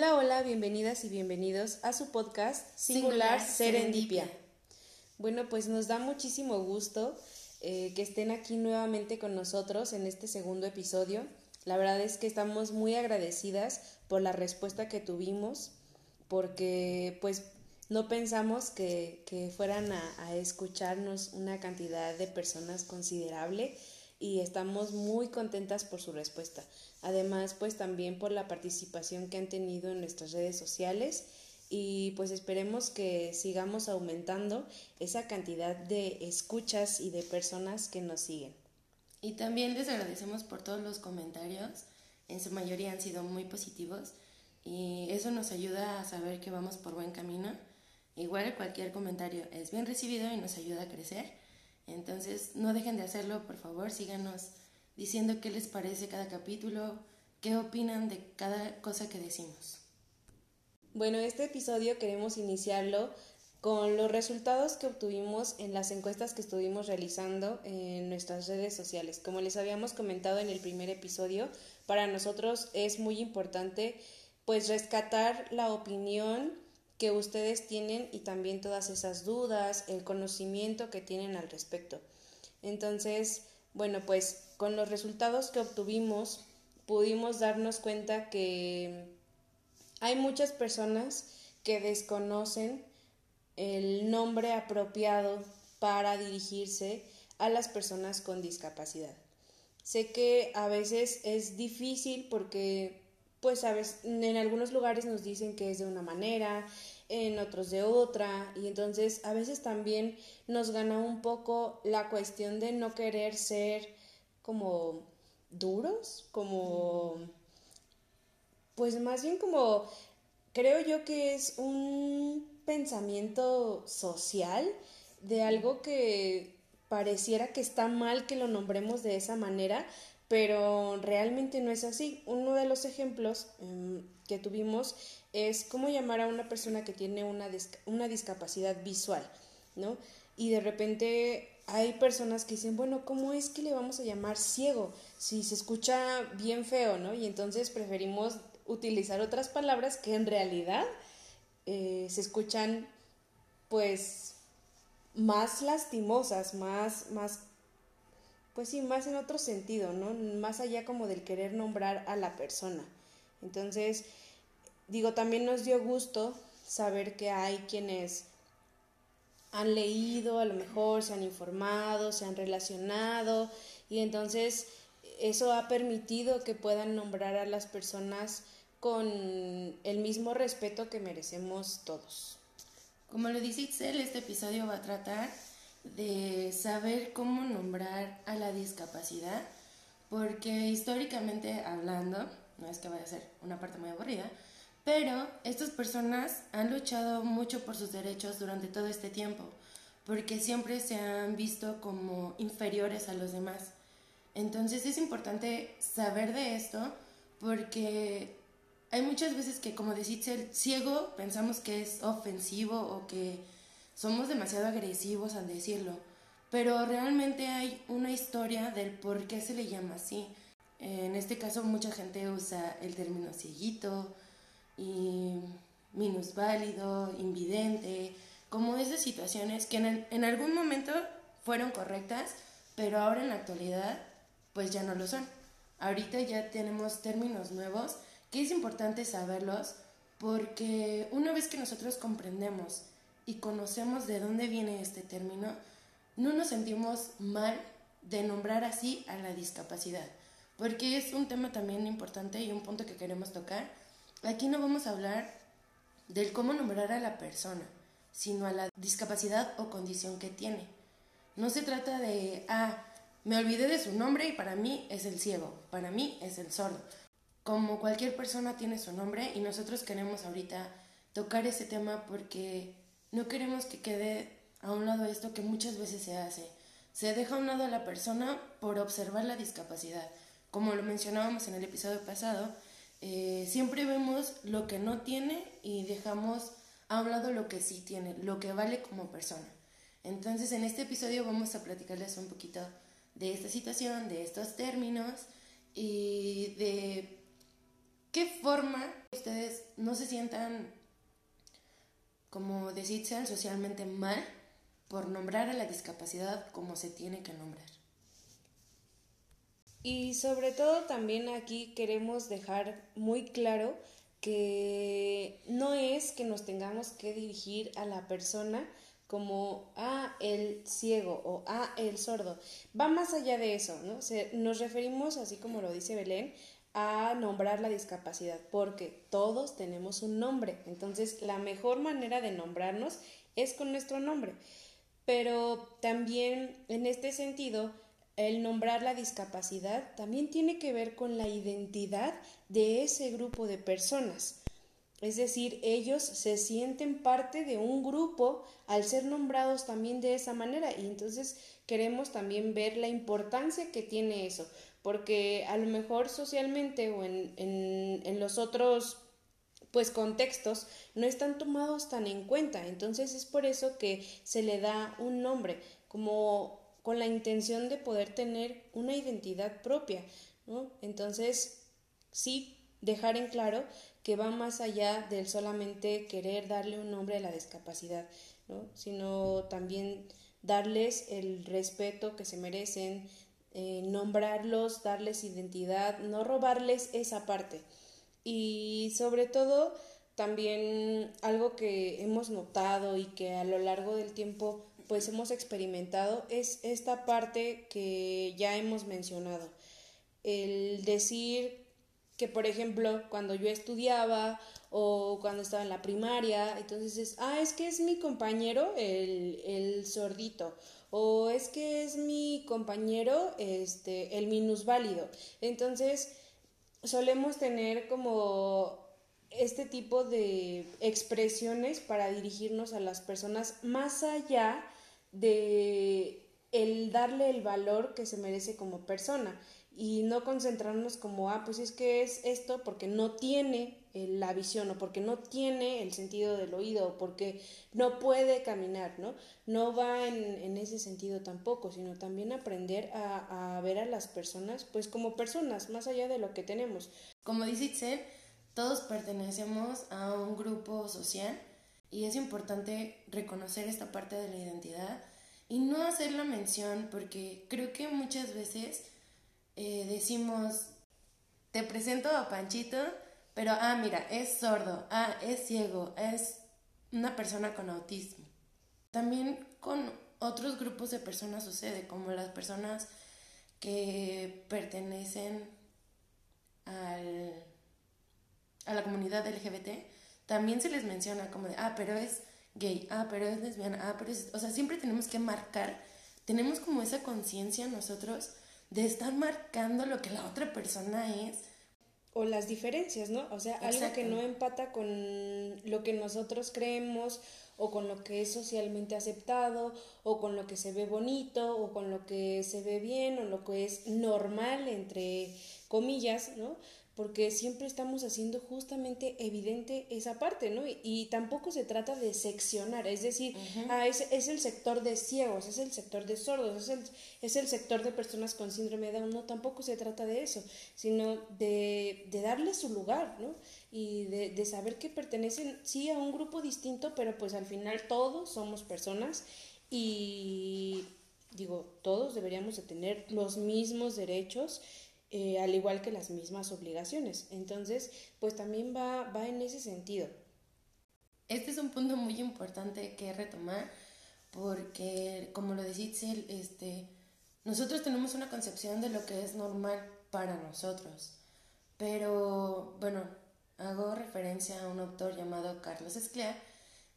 Hola, hola, bienvenidas y bienvenidos a su podcast Singular, Serendipia. Bueno, pues nos da muchísimo gusto eh, que estén aquí nuevamente con nosotros en este segundo episodio. La verdad es que estamos muy agradecidas por la respuesta que tuvimos, porque pues no pensamos que, fueran a, escucharnos una cantidad de personas considerable y estamos muy contentas por su respuesta. Además, pues también por la participación que han tenido en nuestras redes sociales y pues esperemos que sigamos aumentando esa cantidad de escuchas y de personas que nos siguen. Y también les agradecemos por todos los comentarios, en su mayoría han sido muy positivos y eso nos ayuda a saber que vamos por buen camino Igual cualquier comentario es bien recibido y nos ayuda a crecer. Entonces no dejen de hacerlo, por favor, síganos diciendo qué les parece cada capítulo, qué opinan de cada cosa que decimos. Bueno, este episodio queremos iniciarlo con los resultados que obtuvimos en las encuestas que estuvimos realizando en nuestras redes sociales. Como les habíamos comentado en el primer episodio, para nosotros es muy importante pues rescatar la opinión que ustedes tienen y también todas esas dudas, el conocimiento que tienen al respecto. Entonces, bueno, pues con los resultados que obtuvimos pudimos darnos cuenta que hay muchas personas que desconocen el nombre apropiado para dirigirse a las personas con discapacidad. Sé que a veces es difícil porque pues sabes, en algunos lugares nos dicen que es de una manera, en otros de otra, y entonces a veces también nos gana un poco la cuestión de no querer ser como duros, como, pues más bien como, creo yo que es un pensamiento social de algo que pareciera que está mal que lo nombremos de esa manera, pero realmente no es así. Uno de los ejemplos em, que tuvimos es cómo llamar a una persona que tiene una, una discapacidad visual, ¿no? Y de repente hay personas que dicen, bueno, ¿cómo es que le vamos a llamar ciego? Si se escucha bien feo, ¿no? Y entonces preferimos utilizar otras palabras que en realidad eh, se escuchan, pues, más lastimosas, más, más pues sí, más en otro sentido, ¿no? Más allá como del querer nombrar a la persona. Entonces, digo, también nos dio gusto saber que hay quienes han leído, a lo mejor se han informado, se han relacionado y entonces eso ha permitido que puedan nombrar a las personas con el mismo respeto que merecemos todos. Como lo dice Itzel, este episodio va a tratar de saber cómo nombrar a la discapacidad, porque históricamente hablando, no es que vaya a ser una parte muy aburrida, pero estas personas han luchado mucho por sus derechos durante todo este tiempo, porque siempre se han visto como inferiores a los demás. Entonces es importante saber de esto porque hay muchas veces que, como decís, el ciego pensamos que es ofensivo o que somos demasiado agresivos al decirlo, pero realmente hay una historia del por qué se le llama así. En este caso mucha gente usa el término cieguito y minusválido, invidente, como esas situaciones que en, en algún momento fueron correctas, pero ahora en la actualidad pues ya no lo son. Ahorita ya tenemos términos nuevos que es importante saberlos porque una vez que nosotros comprendemos y conocemos de dónde viene este término, no nos sentimos mal de nombrar así a la discapacidad, porque es un tema también importante y un punto que queremos tocar. Aquí no vamos a hablar del cómo nombrar a la persona, sino a la discapacidad o condición que tiene. No se trata de, ah, me olvidé de su nombre y para mí es el ciego, para mí es el sordo. Como cualquier persona tiene su nombre y nosotros queremos ahorita tocar ese tema porque no queremos que quede a un lado esto que muchas veces se hace. Se deja a un lado a la persona por observar la discapacidad. Como lo mencionábamos en el episodio pasado, eh, siempre vemos lo que no tiene y dejamos a un lado lo que sí tiene, lo que vale como persona. Entonces en este episodio vamos a platicarles un poquito de esta situación, de estos términos y de ¿qué forma ustedes no se sientan como decirse socialmente mal por nombrar a la discapacidad como se tiene que nombrar? Y sobre todo también aquí queremos dejar muy claro que no es que nos tengamos que dirigir a la persona como a ah, el ciego o a ah, el sordo. Va más allá de eso, ¿no? nos referimos, así como lo dice Belén, a nombrar la discapacidad, porque todos tenemos un nombre. Entonces, la mejor manera de nombrarnos es con nuestro nombre. Pero también en este sentido, el nombrar la discapacidad también tiene que ver con la identidad de ese grupo de personas. Es decir, ellos se sienten parte de un grupo al ser nombrados también de esa manera y entonces queremos también ver la importancia que tiene eso, porque a lo mejor socialmente o en, en, los otros pues contextos no están tomados tan en cuenta, entonces es por eso que se le da un nombre, como con la intención de poder tener una identidad propia, ¿no? Entonces, sí, dejar en claro que va más allá del solamente querer darle un nombre a la discapacidad, ¿no? sino también darles el respeto que se merecen, eh, nombrarlos, darles identidad, no robarles esa parte. Y sobre todo, también algo que hemos notado y que a lo largo del tiempo pues hemos experimentado es esta parte que ya hemos mencionado. El decir que, por ejemplo, cuando yo estudiaba o cuando estaba en la primaria, entonces es, ah, es que es mi compañero el, el sordito o es que es mi compañero este, el minusválido. Entonces, solemos tener como este tipo de expresiones para dirigirnos a las personas más allá de el darle el valor que se merece como persona y no concentrarnos como, ah, pues es que es esto porque no tiene la visión o porque no tiene el sentido del oído o porque no puede caminar, ¿no? No va en, ese sentido tampoco, sino también aprender a, a, ver a las personas pues como personas, más allá de lo que tenemos. Como dice Itzel, todos pertenecemos a un grupo social y es importante reconocer esta parte de la identidad y no hacer la mención porque creo que muchas veces eh, decimos, te presento a Panchito, pero ah, mira, es sordo, ah, es ciego, es una persona con autismo. También con otros grupos de personas sucede, como las personas que pertenecen al, a la comunidad LGBT también se les menciona como de, ah, pero es gay, ah, pero es lesbiana, ah, pero es... O sea, siempre tenemos que marcar, tenemos como esa conciencia nosotros de estar marcando lo que la otra persona es. O las diferencias, ¿no? O sea, algo que no empata con lo que nosotros creemos o con lo que es socialmente aceptado o con lo que se ve bonito o con lo que se ve bien o lo que es normal entre comillas, ¿no? Porque siempre estamos haciendo justamente evidente esa parte, ¿no? Y, tampoco se trata de seccionar, es decir, ah, es, es, el sector de ciegos, es el sector de sordos, es el, es el sector de personas con síndrome de Down, no, tampoco se trata de eso, sino de, de darle su lugar, ¿no? Y de, de saber que pertenecen, sí, a un grupo distinto, pero pues al final todos somos personas y digo, todos deberíamos de tener los mismos derechos eh, al igual que las mismas obligaciones. Entonces, pues también va, va en ese sentido. Este es un punto muy importante que retomar porque, como lo decís, este, nosotros tenemos una concepción de lo que es normal para nosotros. Pero, bueno, hago referencia a un autor llamado Carlos Esclea,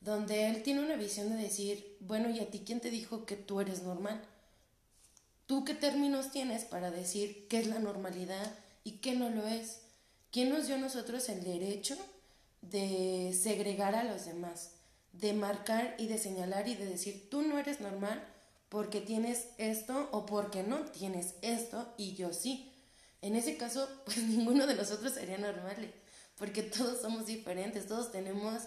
donde él tiene una visión de decir, bueno, ¿y a ti quién te dijo que tú eres normal? ¿Tú qué términos tienes para decir qué es la normalidad y qué no lo es? ¿Quién nos dio nosotros el derecho de segregar a los demás? De marcar y de señalar y de decir, tú no eres normal porque tienes esto o porque no tienes esto y yo sí. En ese caso, pues ninguno de nosotros sería normal, porque todos somos diferentes, todos tenemos,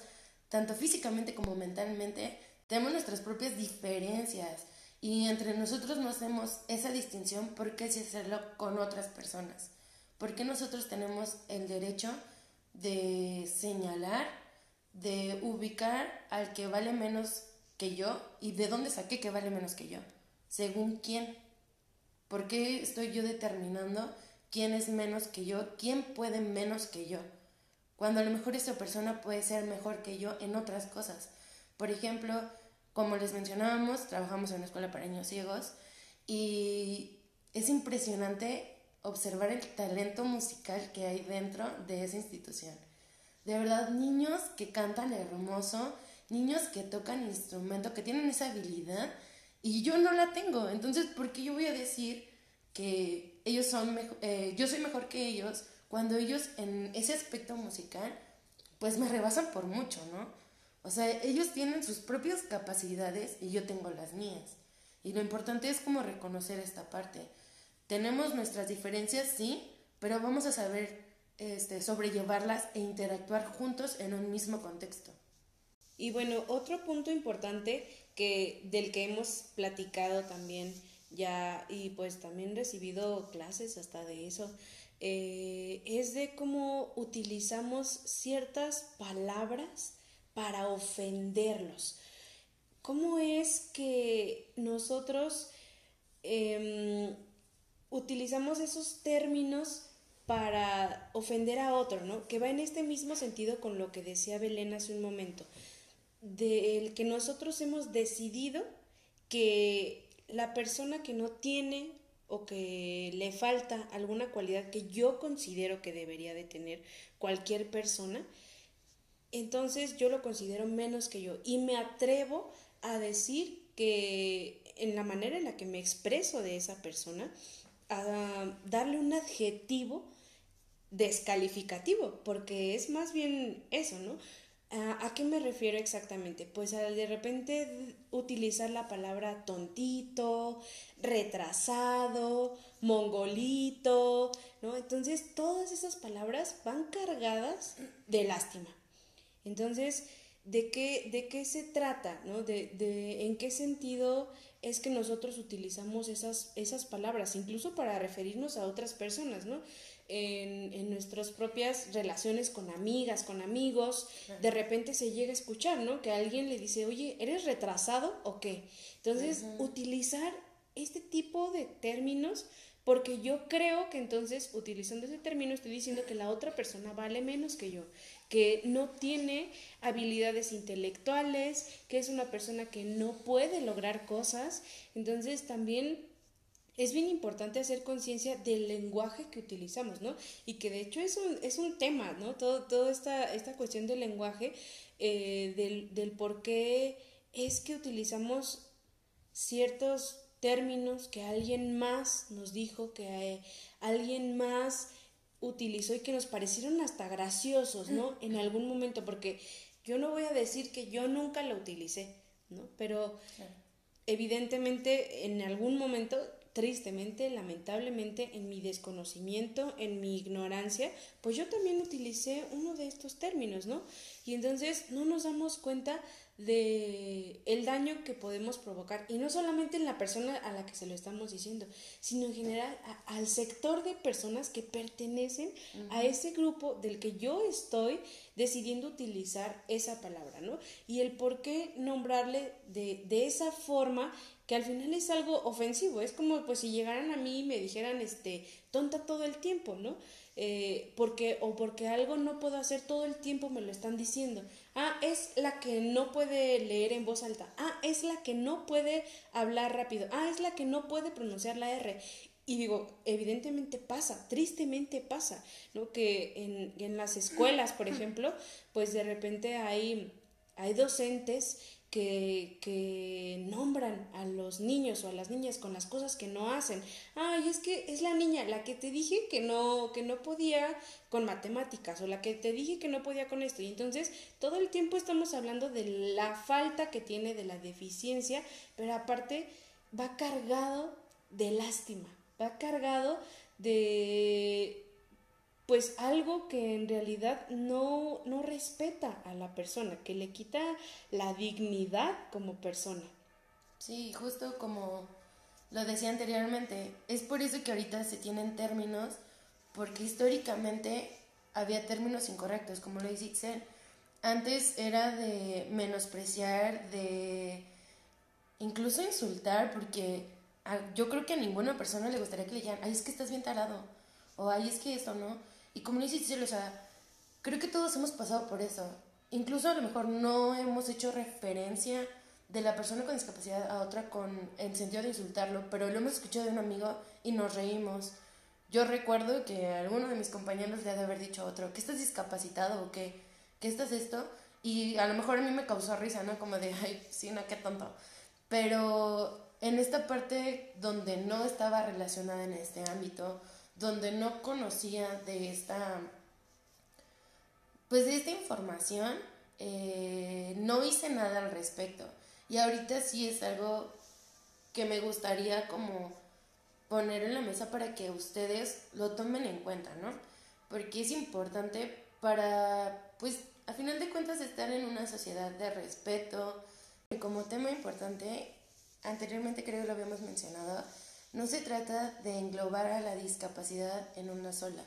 tanto físicamente como mentalmente, tenemos nuestras propias diferencias y entre nosotros no hacemos esa distinción, ¿por qué si hacerlo con otras personas? ¿Por qué nosotros tenemos el derecho de señalar, de ubicar al que vale menos que yo y de dónde saqué que vale menos que yo, según quién. ¿Por qué estoy yo determinando quién es menos que yo, quién puede menos que yo? Cuando a lo mejor esa persona puede ser mejor que yo en otras cosas. Por ejemplo, como les mencionábamos, trabajamos en una escuela para niños ciegos y es impresionante observar el talento musical que hay dentro de esa institución. De verdad, niños que cantan hermoso, niños que tocan instrumento, que tienen esa habilidad y yo no la tengo. Entonces, ¿por qué yo voy a decir que ellos son eh, yo soy mejor que ellos cuando ellos en ese aspecto musical pues me rebasan por mucho, ¿no? O sea, ellos tienen sus propias capacidades y yo tengo las mías. Y lo importante es como reconocer esta parte. Tenemos nuestras diferencias, sí, pero vamos a saber este, sobrellevarlas e interactuar juntos en un mismo contexto. Y bueno, otro punto importante que, del que hemos platicado también ya y pues también recibido clases hasta de eso, eh, es de cómo utilizamos ciertas palabras para ofenderlos. ¿Cómo es que nosotros em, utilizamos esos términos para ofender a otro, ¿no? Que va en este mismo sentido con lo que decía Belén hace un momento del que nosotros hemos decidido que la persona que no tiene o que le falta alguna cualidad que yo considero que debería de tener cualquier persona, entonces yo lo considero menos que yo y me atrevo a decir que en la manera en la que me expreso de esa persona, a darle un adjetivo descalificativo, porque es más bien eso, ¿no? ¿A qué me refiero exactamente? Pues al de repente utilizar la palabra tontito, retrasado, mongolito, ¿no? Entonces todas esas palabras van cargadas de lástima. Entonces, ¿de qué, de qué se trata? ¿no? De, de, ¿En qué sentido es que nosotros utilizamos esas, esas palabras, incluso para referirnos a otras personas, ¿no? en, nuestras propias relaciones con amigas, con amigos, de repente se llega a escuchar, ¿no? Que alguien le dice, oye, ¿eres retrasado o qué? Entonces, utilizar este tipo de términos, porque yo creo que entonces, utilizando ese término, estoy diciendo que la otra persona vale menos que yo, que no tiene habilidades intelectuales, que es una persona que no puede lograr cosas. Entonces, también es bien importante hacer conciencia del lenguaje que utilizamos, ¿no? Y que de hecho es un, es un tema, ¿no? Todo, toda esta, esta cuestión del lenguaje, eh, del, del por qué es que utilizamos ciertos términos que alguien más nos dijo, que eh, alguien más utilizó y que nos parecieron hasta graciosos, ¿no? En algún momento, porque yo no voy a decir que yo nunca lo utilicé, ¿no? Pero evidentemente en algún momento tristemente, lamentablemente, en mi desconocimiento, en mi ignorancia, pues yo también utilicé uno de estos términos, ¿no? Y entonces no nos damos cuenta de el daño que podemos provocar y no solamente en la persona a la que se lo estamos diciendo, sino en general al sector de personas que pertenecen a ese grupo del que yo estoy decidiendo utilizar esa palabra, ¿no? Y el por qué nombrarle de, de esa forma que al final es algo ofensivo, es como pues si llegaran a mí y me dijeran este tonta todo el tiempo, ¿no? Eh, porque o porque algo no puedo hacer todo el tiempo me lo están diciendo. Ah, es la que no puede leer en voz alta. Ah, es la que no puede hablar rápido. Ah, es la que no puede pronunciar la R. Y digo, evidentemente pasa, tristemente pasa, ¿no? Que en, en las escuelas, por ejemplo, pues de repente hay, hay docentes que, nombran a los niños o a las niñas con las cosas que no hacen. Ay, es que es la niña la que te dije que no, que no podía con matemáticas o la que te dije que no podía con esto. Y entonces todo el tiempo estamos hablando de la falta que tiene, de la deficiencia, pero aparte va cargado de lástima, va cargado de pues algo que en realidad no, no respeta a la persona, que le quita la dignidad como persona. Sí, justo como lo decía anteriormente, es por eso que ahorita se tienen términos, porque históricamente había términos incorrectos, como lo dice Itzel. Antes era de menospreciar, de incluso insultar, porque yo creo que a ninguna persona le gustaría que le digan, ay, es que estás bien tarado, o ay, es que esto, ¿no? Y como dice Itzel, o sea, creo que todos hemos pasado por eso. Incluso a lo mejor no hemos hecho referencia de la persona con discapacidad a otra con el sentido de insultarlo, pero lo hemos escuchado de un amigo y nos reímos. Yo recuerdo que alguno de mis compañeros le ha de haber dicho a otro, ¿que estás discapacitado o qué? ¿Qué estás esto? Y a lo mejor a mí me causó risa, ¿no? Como de, ay, sí, no, qué tonto. Pero en esta parte donde no estaba relacionada en este ámbito, donde no conocía de esta, pues de esta información, eh, no hice nada al respecto. Y ahorita sí es algo que me gustaría como poner en la mesa para que ustedes lo tomen en cuenta, ¿no? Porque es importante para, pues, a final de cuentas, estar en una sociedad de respeto. Y como tema importante, anteriormente creo que lo habíamos mencionado, no se trata de englobar a la discapacidad en una sola.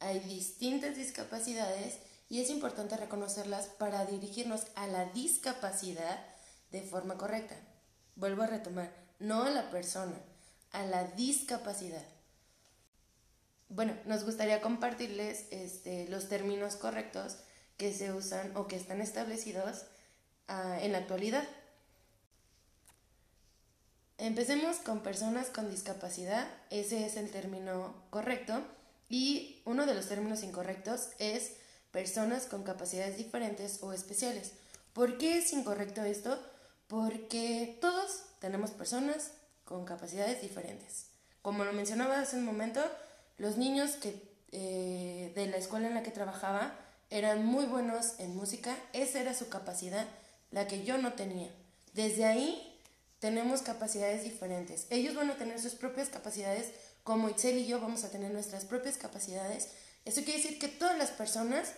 Hay distintas discapacidades y es importante reconocerlas para dirigirnos a la discapacidad de forma correcta. Vuelvo a retomar, no a la persona, a la discapacidad. Bueno, nos gustaría compartirles este, los términos correctos que se usan o que están establecidos ah, en la actualidad. Empecemos con personas con discapacidad, ese es el término correcto, y uno de los términos incorrectos es personas con capacidades diferentes o especiales. ¿Por qué es incorrecto esto? porque todos tenemos personas con capacidades diferentes. Como lo mencionaba hace un momento, los niños que, eh, de la escuela en la que trabajaba eran muy buenos en música, esa era su capacidad, la que yo no tenía. Desde ahí tenemos capacidades diferentes. Ellos van a tener sus propias capacidades, como Itzel y yo vamos a tener nuestras propias capacidades. Eso quiere decir que todas las personas,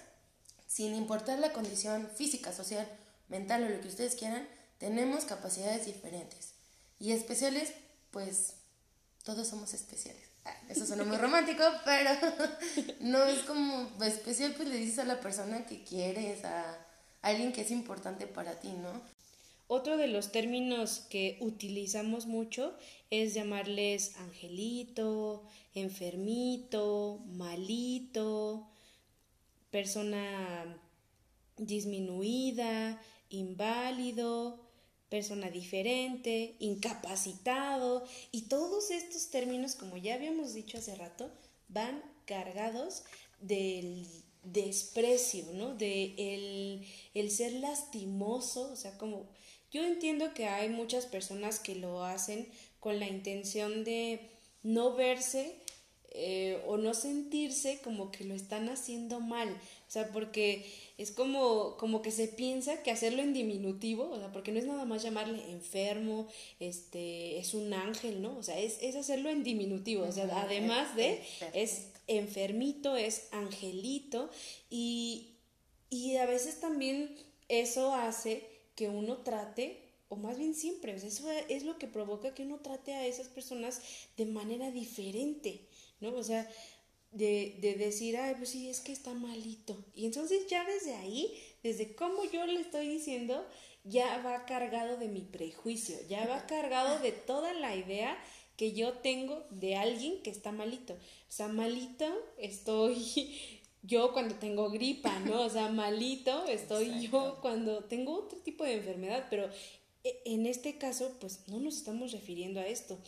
sin importar la condición física, social, mental o lo que ustedes quieran, tenemos capacidades diferentes. Y especiales, pues todos somos especiales. Ah, eso suena muy romántico, pero no es como especial, pues le dices a la persona que quieres, a alguien que es importante para ti, ¿no? Otro de los términos que utilizamos mucho es llamarles angelito, enfermito, malito, persona disminuida, inválido, persona diferente, incapacitado, y todos estos términos, como ya habíamos dicho hace rato, van cargados del desprecio, ¿no? De el, el ser lastimoso, o sea, como yo entiendo que hay muchas personas que lo hacen con la intención de no verse eh, o no sentirse como que lo están haciendo mal, o sea, porque es como, como que se piensa que hacerlo en diminutivo, o sea, porque no es nada más llamarle enfermo, este, es un ángel, ¿no? O sea, es, es hacerlo en diminutivo, o sea, además de, es enfermito, es angelito, y, y a veces también eso hace que uno trate o más bien siempre, o sea, eso es lo que provoca que uno trate a esas personas de manera diferente. ¿no? O sea, de, de, decir, ay, pues sí, es que está malito. Y entonces ya desde ahí, desde cómo yo le estoy diciendo, ya va cargado de mi prejuicio, ya va cargado de toda la idea que yo tengo de alguien que está malito. O sea, malito estoy yo cuando tengo gripa, ¿no? O sea, malito estoy yo cuando tengo otro tipo de enfermedad, pero e, en este caso, pues no nos estamos refiriendo a esto.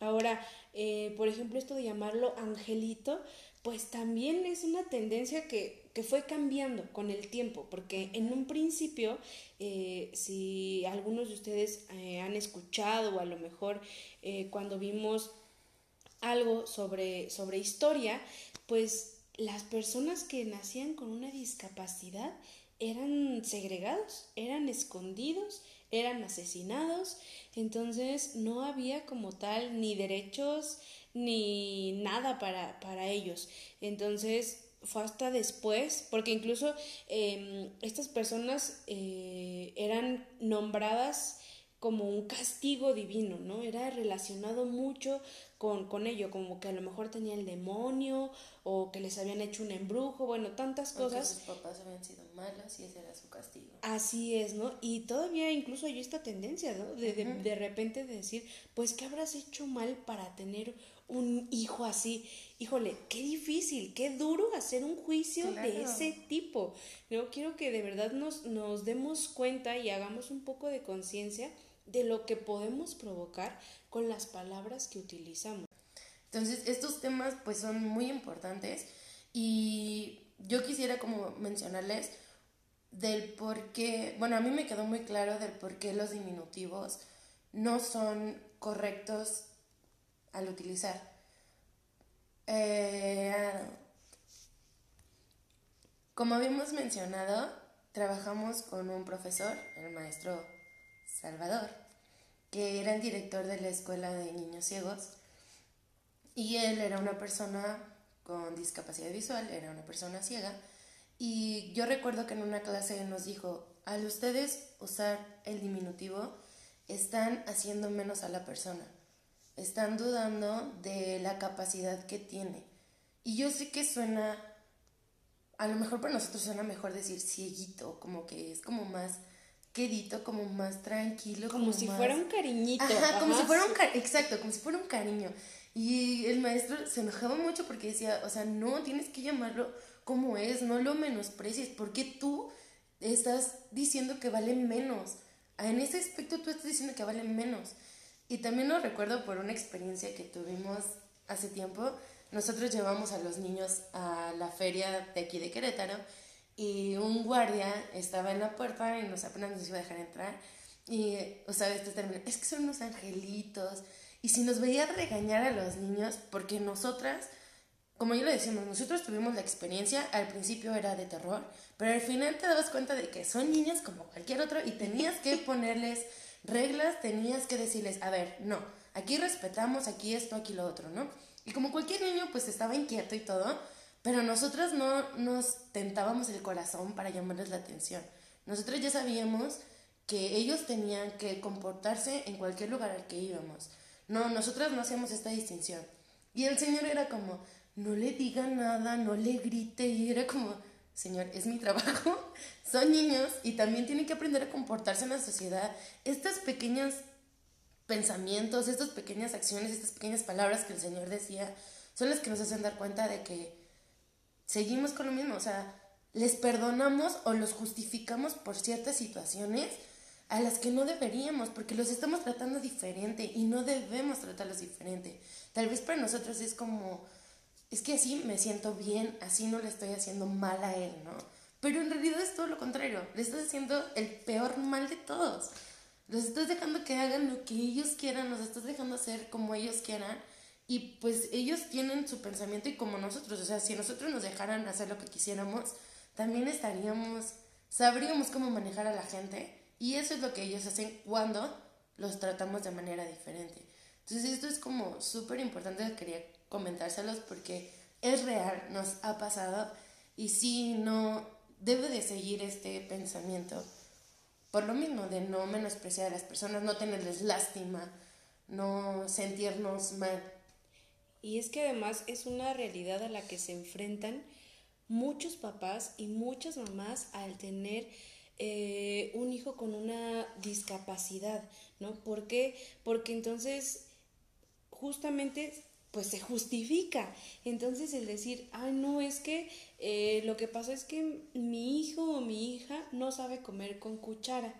Ahora, eh, por ejemplo, esto de llamarlo angelito, pues también es una tendencia que, fue cambiando con el tiempo, porque en un principio, eh, si algunos de ustedes eh, han escuchado o a lo mejor cuando vimos algo sobre, sobre historia, pues las personas que nacían con una discapacidad eran segregados, eran escondidos, eran asesinados, entonces no había como tal ni derechos ni nada para, para ellos. Entonces fue hasta después, porque incluso em, estas personas eh, eran nombradas como un castigo divino, ¿no? Era relacionado mucho con, con ello, como que a lo mejor tenía el demonio o que les habían hecho un embrujo, bueno, tantas cosas. sus papás habían sido malas y ese era su castigo. Así es, ¿no? Y todavía incluso hay esta tendencia, ¿no? De, de, de repente decir, pues, ¿qué habrás hecho mal para tener un hijo así? Híjole, qué difícil, qué duro hacer un juicio de ese tipo. Yo quiero que de verdad nos, nos demos cuenta y hagamos un poco de conciencia de lo que podemos provocar con las palabras que utilizamos. Entonces, estos temas pues son muy importantes y yo quisiera como mencionarles del por qué, bueno, a mí me quedó muy claro del por qué los diminutivos no son correctos al utilizar. Eh, como habíamos mencionado, trabajamos con un profesor, el maestro Salvador, que era el director de la escuela de niños ciegos. Y él era una persona con discapacidad visual, era una persona ciega. Y yo recuerdo que en una clase nos dijo, al ustedes usar el diminutivo, están haciendo menos a la persona. Están dudando de la capacidad que tiene. Y yo sé que suena, a lo mejor para nosotros suena mejor decir cieguito, como que es como más quedito, como más tranquilo. Como, si fuera un cariñito. Ajá, como si fuera un cariño, exacto, como si fuera un cariño. Y el maestro se enojaba mucho porque decía, o sea, no, tienes que llamarlo como es, no lo menosprecies, porque tú estás diciendo que vale menos. En ese aspecto tú estás diciendo que vale menos. Y también lo recuerdo por una experiencia que tuvimos hace tiempo. Nosotros llevamos a los niños a la feria de aquí de Querétaro y un guardia estaba en la puerta y nos apenas nos iba a dejar entrar y, o sea, este término, es que son unos angelitos y si nos veía regañar a los niños porque nosotras, como yo le decíamos, nosotros tuvimos la experiencia, al principio era de terror, pero al final te dabas cuenta de que son niñas como cualquier otro y tenías que ponerles reglas, tenías que decirles, a ver, no, aquí respetamos, aquí esto, aquí lo otro, ¿no? Y como cualquier niño pues estaba inquieto y todo, pero nosotras no nos tentábamos el corazón para llamarles la atención. Nosotros ya sabíamos que ellos tenían que comportarse en cualquier lugar al que íbamos. No, nosotras no hacíamos esta distinción. Y el Señor era como, no le diga nada, no le grite. Y era como, Señor, es mi trabajo. Son niños y también tienen que aprender a comportarse en la sociedad. Estos pequeños pensamientos, estas pequeñas acciones, estas pequeñas palabras que el Señor decía, son las que nos hacen dar cuenta de que seguimos con lo mismo, o sea, les perdonamos o los justificamos por ciertas situaciones a las que no deberíamos, porque los estamos tratando diferente y no debemos tratarlos diferente. Tal vez para nosotros es como, es que así me siento bien, así no le estoy haciendo mal a él, ¿no? Pero en realidad es todo lo contrario, le estás haciendo el peor mal de todos. Los estás dejando que hagan lo que ellos quieran, los estás dejando hacer como ellos quieran y pues ellos tienen su pensamiento y como nosotros, o sea, si nosotros nos dejaran hacer lo que quisiéramos, también estaríamos, sabríamos cómo manejar a la gente y eso es lo que ellos hacen cuando los tratamos de manera diferente. Entonces esto es como súper importante, quería comentárselos porque es real, nos ha pasado y sí, no debe de seguir este pensamiento por lo mismo de no menospreciar a las personas, no tenerles lástima, no sentirnos mal y es que además es una realidad a la que se enfrentan muchos papás y muchas mamás al tener eh, un hijo con una discapacidad, ¿no? ¿Por qué? Porque entonces justamente pues se justifica. Entonces el decir, ay no, es que eh, lo que pasa es que mi hijo o mi hija no sabe comer con cuchara.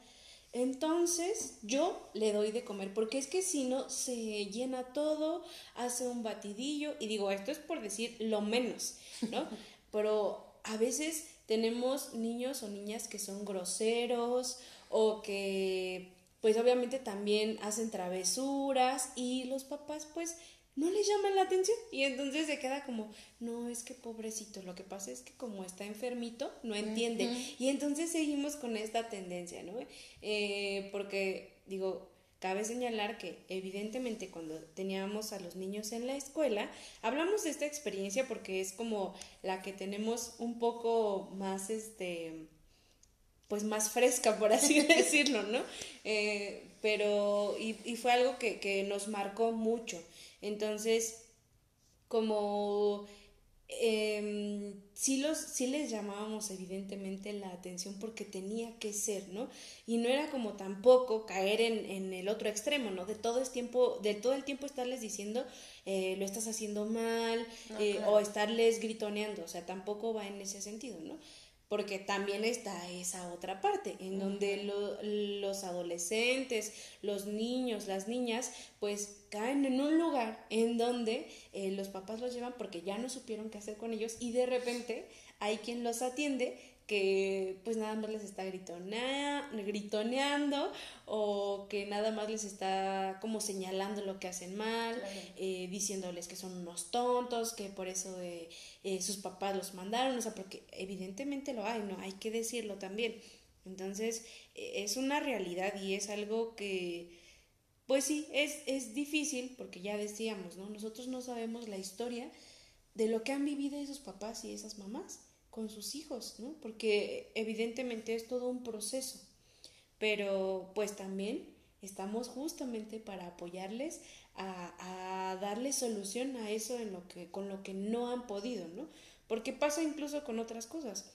Entonces yo le doy de comer, porque es que si no se llena todo, hace un batidillo, y digo, esto es por decir lo menos, ¿no? Pero a veces tenemos niños o niñas que son groseros o que pues obviamente también hacen travesuras y los papás pues no le llaman la atención y entonces se queda como, no, es que pobrecito, lo que pasa es que como está enfermito, no entiende. Y entonces seguimos con esta tendencia, ¿no? Eh, porque, digo, cabe señalar que evidentemente cuando teníamos a los niños en la escuela, hablamos de esta experiencia porque es como la que tenemos un poco más, este, pues más fresca, por así decirlo, ¿no? Eh, pero y, y fue algo que, que nos marcó mucho. Entonces, como eh, sí, los, sí les llamábamos evidentemente la atención porque tenía que ser, ¿no? Y no era como tampoco caer en, en el otro extremo, ¿no? De todo, el tiempo, de todo el tiempo estarles diciendo eh, lo estás haciendo mal eh, o estarles gritoneando, o sea, tampoco va en ese sentido, ¿no? Porque también está esa otra parte, en donde los adolescentes, los niños, las niñas, pues caen en un lugar en donde eh, los papás los llevan porque ya no supieron qué hacer con ellos y de repente hay quien los atiende que pues nada más les está gritoneando o que nada más les está como señalando lo que hacen mal, eh, diciéndoles que son unos tontos, que por eso eh, eh, sus papás los mandaron, o sea, porque evidentemente lo hay, ¿no? Hay que decirlo también. Entonces, e, es una realidad y es algo que, pues sí, es, es difícil, porque ya decíamos, ¿no? Nosotros no sabemos la historia de lo que han vivido esos papás y esas mamás con sus hijos, ¿no? Porque evidentemente es todo un proceso, pero pues también estamos justamente para apoyarles a, darles solución a eso en lo que, con lo que no han podido, ¿no? Porque pasa incluso con otras cosas,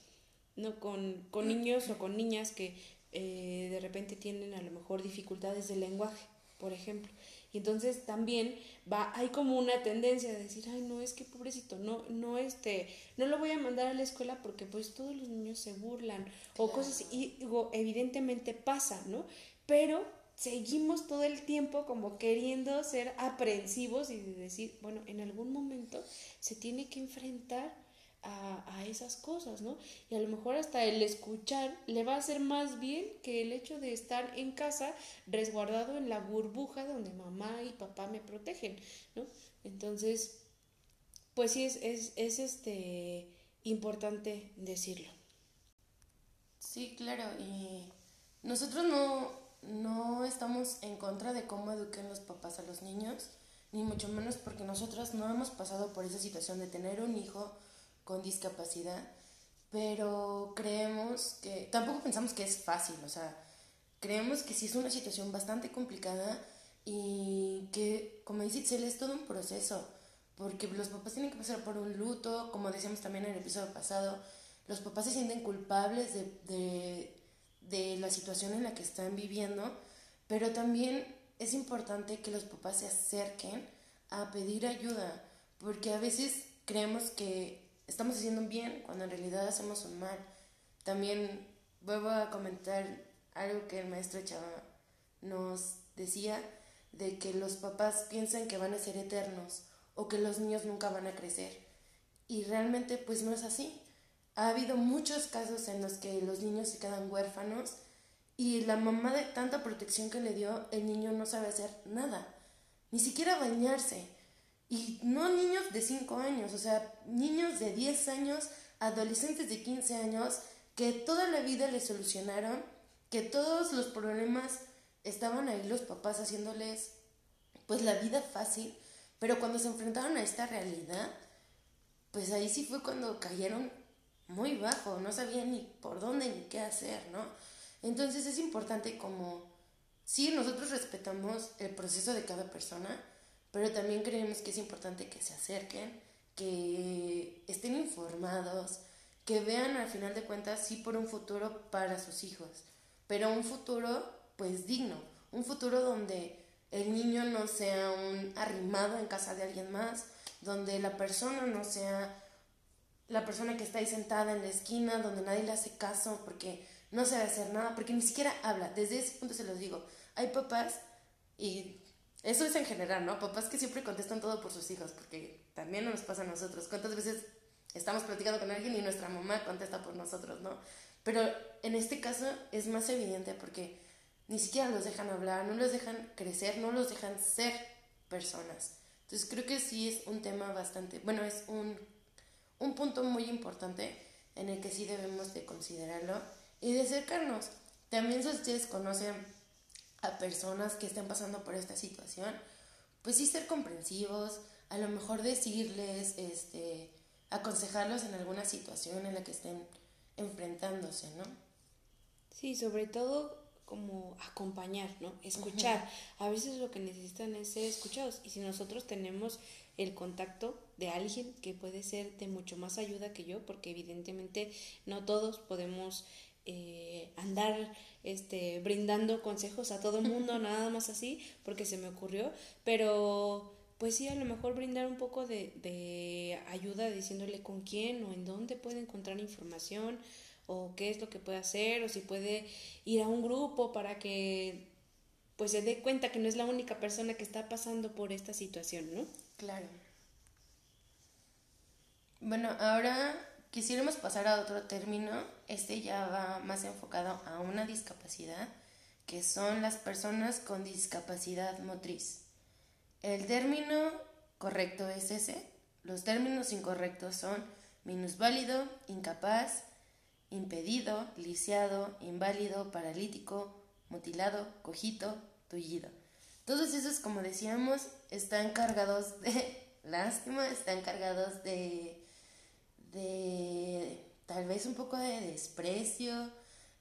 ¿no? Con, con niños o con niñas que eh, de repente tienen a lo mejor dificultades de lenguaje, por ejemplo, y entonces también va, hay como una tendencia de decir, ay, no, es que pobrecito, no, no, este, no lo voy a mandar a la escuela porque pues todos los niños se burlan o cosas y digo, evidentemente pasa, ¿no? Pero seguimos todo el tiempo como queriendo ser aprensivos y decir, bueno, en algún momento se tiene que enfrentar a, esas cosas, ¿no? Y a lo mejor hasta el escuchar le va a hacer más bien que el hecho de estar en casa resguardado en la burbuja donde mamá y papá me protegen, ¿no? Entonces, pues sí, es, es, es este importante decirlo. Sí, claro, y nosotros no, no estamos en contra de cómo eduquen los papás a los niños, ni mucho menos porque nosotros no hemos pasado por esa situación de tener un hijo con discapacidad, pero creemos que, tampoco pensamos que es fácil, o sea, creemos que sí es una situación bastante complicada y que, como dice Itzel, es todo un proceso, porque los papás tienen que pasar por un luto, como decíamos también en el episodio pasado, los papás se sienten culpables de, de, de la situación en la que están viviendo, pero también es importante que los papás se acerquen a pedir ayuda, porque a veces creemos que estamos haciendo un bien cuando en realidad hacemos un mal. También vuelvo a comentar algo que el maestro Chava nos decía, de que los papás piensan que van a ser eternos o que los niños nunca van a crecer. Y realmente pues no es así. Ha habido muchos casos en los que los niños se quedan huérfanos y la mamá de tanta protección que le dio, el niño no sabe hacer nada, ni siquiera bañarse. Y no niños de 5 años, o sea, niños de 10 años, adolescentes de 15 años, que toda la vida le solucionaron, que todos los problemas estaban ahí los papás haciéndoles pues la vida fácil, pero cuando se enfrentaron a esta realidad, pues ahí sí fue cuando cayeron muy bajo, no sabían ni por dónde ni qué hacer, ¿no? Entonces es importante como, sí, nosotros respetamos el proceso de cada persona, pero también creemos que es importante que se acerquen, que estén informados, que vean al final de cuentas sí por un futuro para sus hijos, pero un futuro pues digno, un futuro donde el niño no sea un arrimado en casa de alguien más, donde la persona no sea la persona que está ahí sentada en la esquina, donde nadie le hace caso porque no sabe hacer nada, porque ni siquiera habla. Desde ese punto se los digo, hay papás y eso es en general, ¿no? Papás que siempre contestan todo por sus hijos, porque también nos pasa a nosotros. ¿Cuántas veces estamos platicando con alguien y nuestra mamá contesta por nosotros, ¿no? Pero en este caso es más evidente porque ni siquiera los dejan hablar, no los dejan crecer, no los dejan ser personas. Entonces creo que sí es un tema bastante, bueno, es un, un punto muy importante en el que sí debemos de considerarlo y de acercarnos. También si ustedes conocen a personas que estén pasando por esta situación, pues sí ser comprensivos, a lo mejor decirles, este, aconsejarlos en alguna situación en la que estén enfrentándose, ¿no? Sí, sobre todo como acompañar, ¿no? Escuchar. A veces lo que necesitan es ser escuchados. Y si nosotros tenemos el contacto de alguien que puede ser de mucho más ayuda que yo, porque evidentemente no todos podemos eh, andar este, brindando consejos a todo el mundo, nada más así, porque se me ocurrió, pero pues sí, a lo mejor brindar un poco de, de ayuda diciéndole con quién o en dónde puede encontrar información o qué es lo que puede hacer o si puede ir a un grupo para que pues se dé cuenta que no es la única persona que está pasando por esta situación, ¿no? Claro. Bueno, ahora quisiéramos pasar a otro término. Este ya va más enfocado a una discapacidad, que son las personas con discapacidad motriz. El término correcto es ese. Los términos incorrectos son minusválido, incapaz, impedido, lisiado, inválido, paralítico, mutilado, cojito, tullido. Todos esos, como decíamos, están cargados de lástima, están cargados de, de tal vez un poco de desprecio,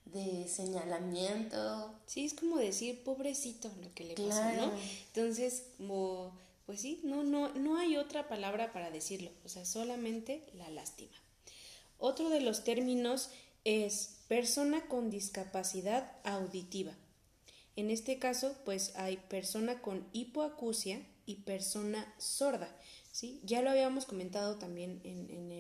de señalamiento. Sí, es como decir pobrecito lo que le pasa, ¿no? Entonces, como, pues sí, no, no, no hay otra palabra para decirlo, o sea, solamente la lástima. Otro de los términos es persona con discapacidad auditiva. En este caso, pues hay persona con hipoacusia y persona sorda. ¿Sí? Ya lo habíamos comentado también en,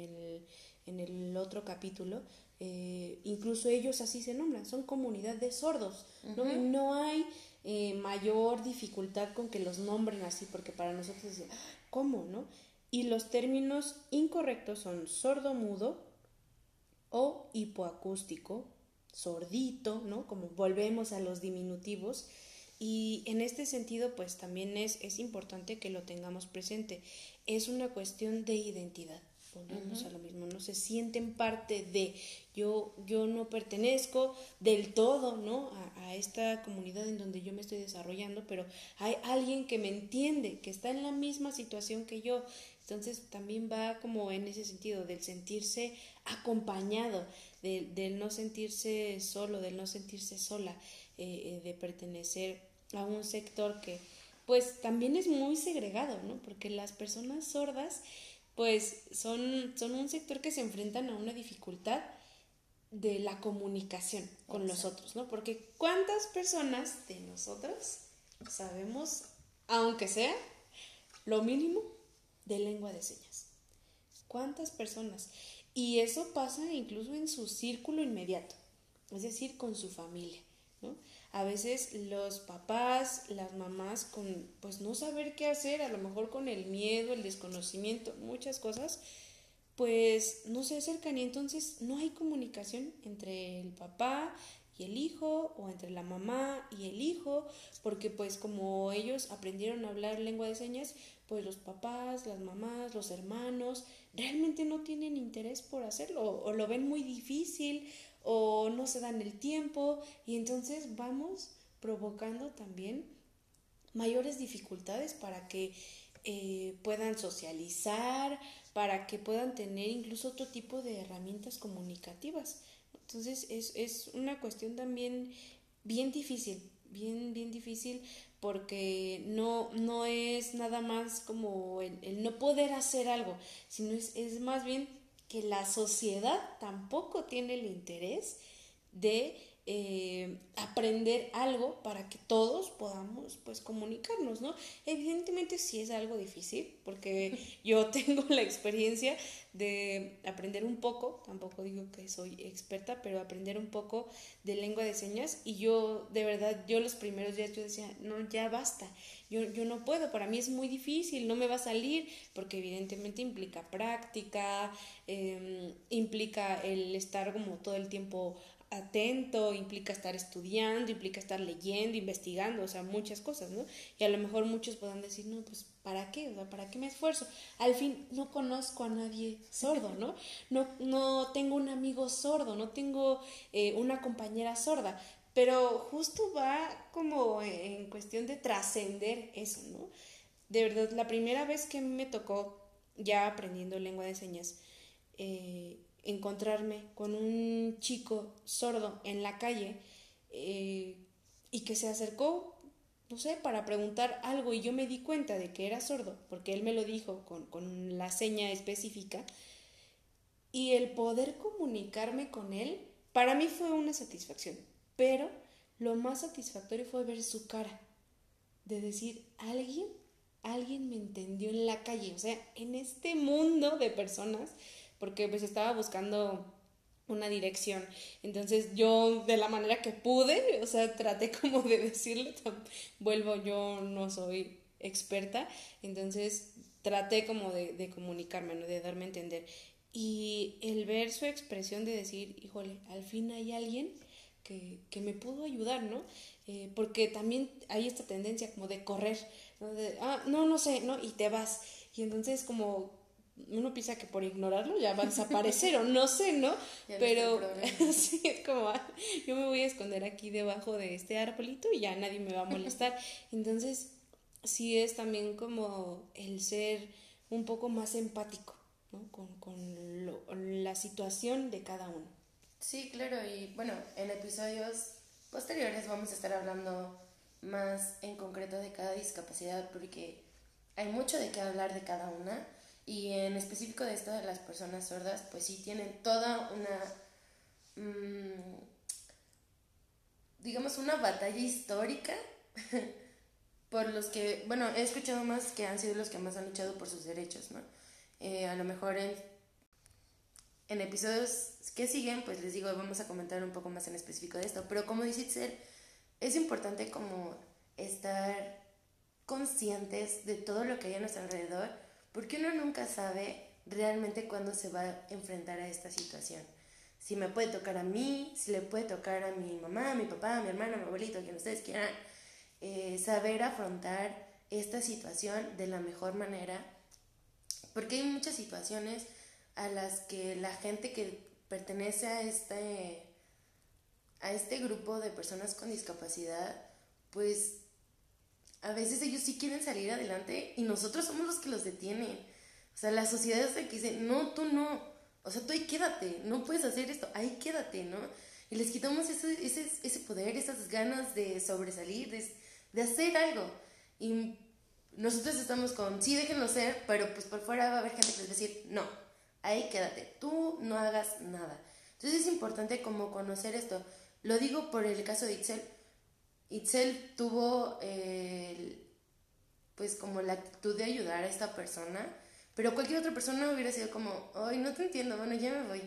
el, otro capítulo. Eh, incluso ellos así se nombran, son comunidad de sordos. ¿no? hay eh, mayor dificultad con que los nombren así, porque para nosotros es, ¿cómo? ¿no? Y los términos incorrectos son sordo mudo o hipoacústico sordito, ¿no? Como volvemos a los diminutivos. Y en este sentido, pues también es, es importante que lo tengamos presente. Es una cuestión de identidad. Volvemos a lo mismo, no se sienten parte de, yo, yo no pertenezco del todo, ¿no? A, a, esta comunidad en donde yo me estoy desarrollando, pero hay alguien que me entiende, que está en la misma situación que yo. Entonces también va como en ese sentido, del sentirse acompañado, del, no sentirse solo, del no sentirse sola, eh, eh, de pertenecer a un sector que pues también es muy segregado, ¿no? Porque las personas sordas pues son, son un sector que se enfrentan a una dificultad de la comunicación con los otros, ¿no? Porque ¿cuántas personas de nosotros sabemos, aunque sea lo mínimo, de lengua de señas? ¿Cuántas personas? Y eso pasa incluso en su círculo inmediato, es decir, con su familia. ¿no? A veces los papás, las mamás, con pues no saber qué hacer, a lo mejor con el miedo, el desconocimiento, muchas cosas, pues no se acercan y entonces no hay comunicación entre el papá y el hijo o entre la mamá y el hijo, porque pues como ellos aprendieron a hablar lengua de señas, pues los papás, las mamás, los hermanos, realmente no tienen interés por hacerlo o lo ven muy difícil o no se dan el tiempo y entonces vamos provocando también mayores dificultades para que eh, puedan socializar, para que puedan tener incluso otro tipo de herramientas comunicativas. Entonces es, es una cuestión también bien difícil, bien, bien difícil porque no, no es nada más como el, no poder hacer algo, sino es, es más bien que la sociedad tampoco tiene el interés de eh, aprender algo para que todos podamos pues comunicarnos, ¿no? Evidentemente sí es algo difícil porque yo tengo la experiencia de aprender un poco, tampoco digo que soy experta, pero aprender un poco de lengua de señas y yo de verdad, yo los primeros días yo decía, no, ya basta, yo, yo no puedo, para mí es muy difícil, no me va a salir porque evidentemente implica práctica, em, implica el estar como todo el tiempo atento, implica estar estudiando, implica estar leyendo, investigando, o sea, muchas cosas, ¿no? Y a lo mejor muchos puedan decir, no, pues, ¿para qué? O sea, ¿para qué me esfuerzo? Al fin, no conozco a nadie sordo, ¿no? No, no tengo un amigo sordo, no tengo eh, una compañera sorda, pero justo va como en cuestión de trascender eso, ¿no? De verdad, la primera vez que me tocó ya aprendiendo lengua de señas, eh, encontrarme con un chico sordo en la calle, eh, y que se acercó, no sé, para preguntar algo y yo me di cuenta de que era sordo, porque él me lo dijo con, con la seña específica, y el poder comunicarme con él, para mí fue una satisfacción, pero lo más satisfactorio fue ver su cara, de decir, alguien, alguien me entendió en la calle, o sea, en este mundo de personas, porque pues estaba buscando una dirección. Entonces yo de la manera que pude, o sea, traté como de decirle, vuelvo, yo no soy experta, entonces traté como de, de comunicarme, ¿no? de darme a entender. Y el ver su expresión de decir, híjole, al fin hay alguien que, que me pudo ayudar, ¿no? Eh, porque también hay esta tendencia como de correr, ¿no? De, ah, no, no sé, ¿no? Y te vas. Y entonces como uno piensa que por ignorarlo ya va a desaparecer o no sé, ¿no? Pero sí, es como, ah, yo me voy a esconder aquí debajo de este arbolito y ya nadie me va a molestar. Entonces, sí es también como el ser un poco más empático, ¿no? Con, con lo, la situación de cada uno. Sí, claro, y bueno, en episodios posteriores vamos a estar hablando más en concreto de cada discapacidad porque hay mucho de qué hablar de cada una y en específico de esto de las personas sordas, pues sí tienen toda una, mmm, digamos, una batalla histórica por los que, bueno, he escuchado más que han sido los que más han luchado por sus derechos, ¿no? Eh, a lo mejor en, en episodios que siguen, pues les digo, vamos a comentar un poco más en específico de esto, pero como dice Itzel, es importante como estar conscientes de todo lo que hay a nuestro alrededor porque uno nunca sabe realmente cuándo se va a enfrentar a esta situación. Si me puede tocar a mí, si le puede tocar a mi mamá, a mi papá, a mi hermano, a mi abuelito, quien ustedes quieran, eh, saber afrontar esta situación de la mejor manera, porque hay muchas situaciones a las que la gente que pertenece a este, a este grupo de personas con discapacidad, pues a veces ellos sí quieren salir adelante y nosotros somos los que los detienen. O sea, la sociedad es la que dice, no, tú no. O sea, tú ahí quédate, no puedes hacer esto, ahí quédate, ¿no? Y les quitamos ese, ese, ese poder, esas ganas de sobresalir, de, de hacer algo. Y nosotros estamos con, sí, déjenlo ser, pero pues por fuera va a haber gente que les va a decir, no, ahí quédate, tú no hagas nada. Entonces es importante como conocer esto. Lo digo por el caso de Itzel, Itzel tuvo pues como la actitud de ayudar a esta persona, pero cualquier otra persona hubiera sido como, ay, no te entiendo, bueno, ya me voy.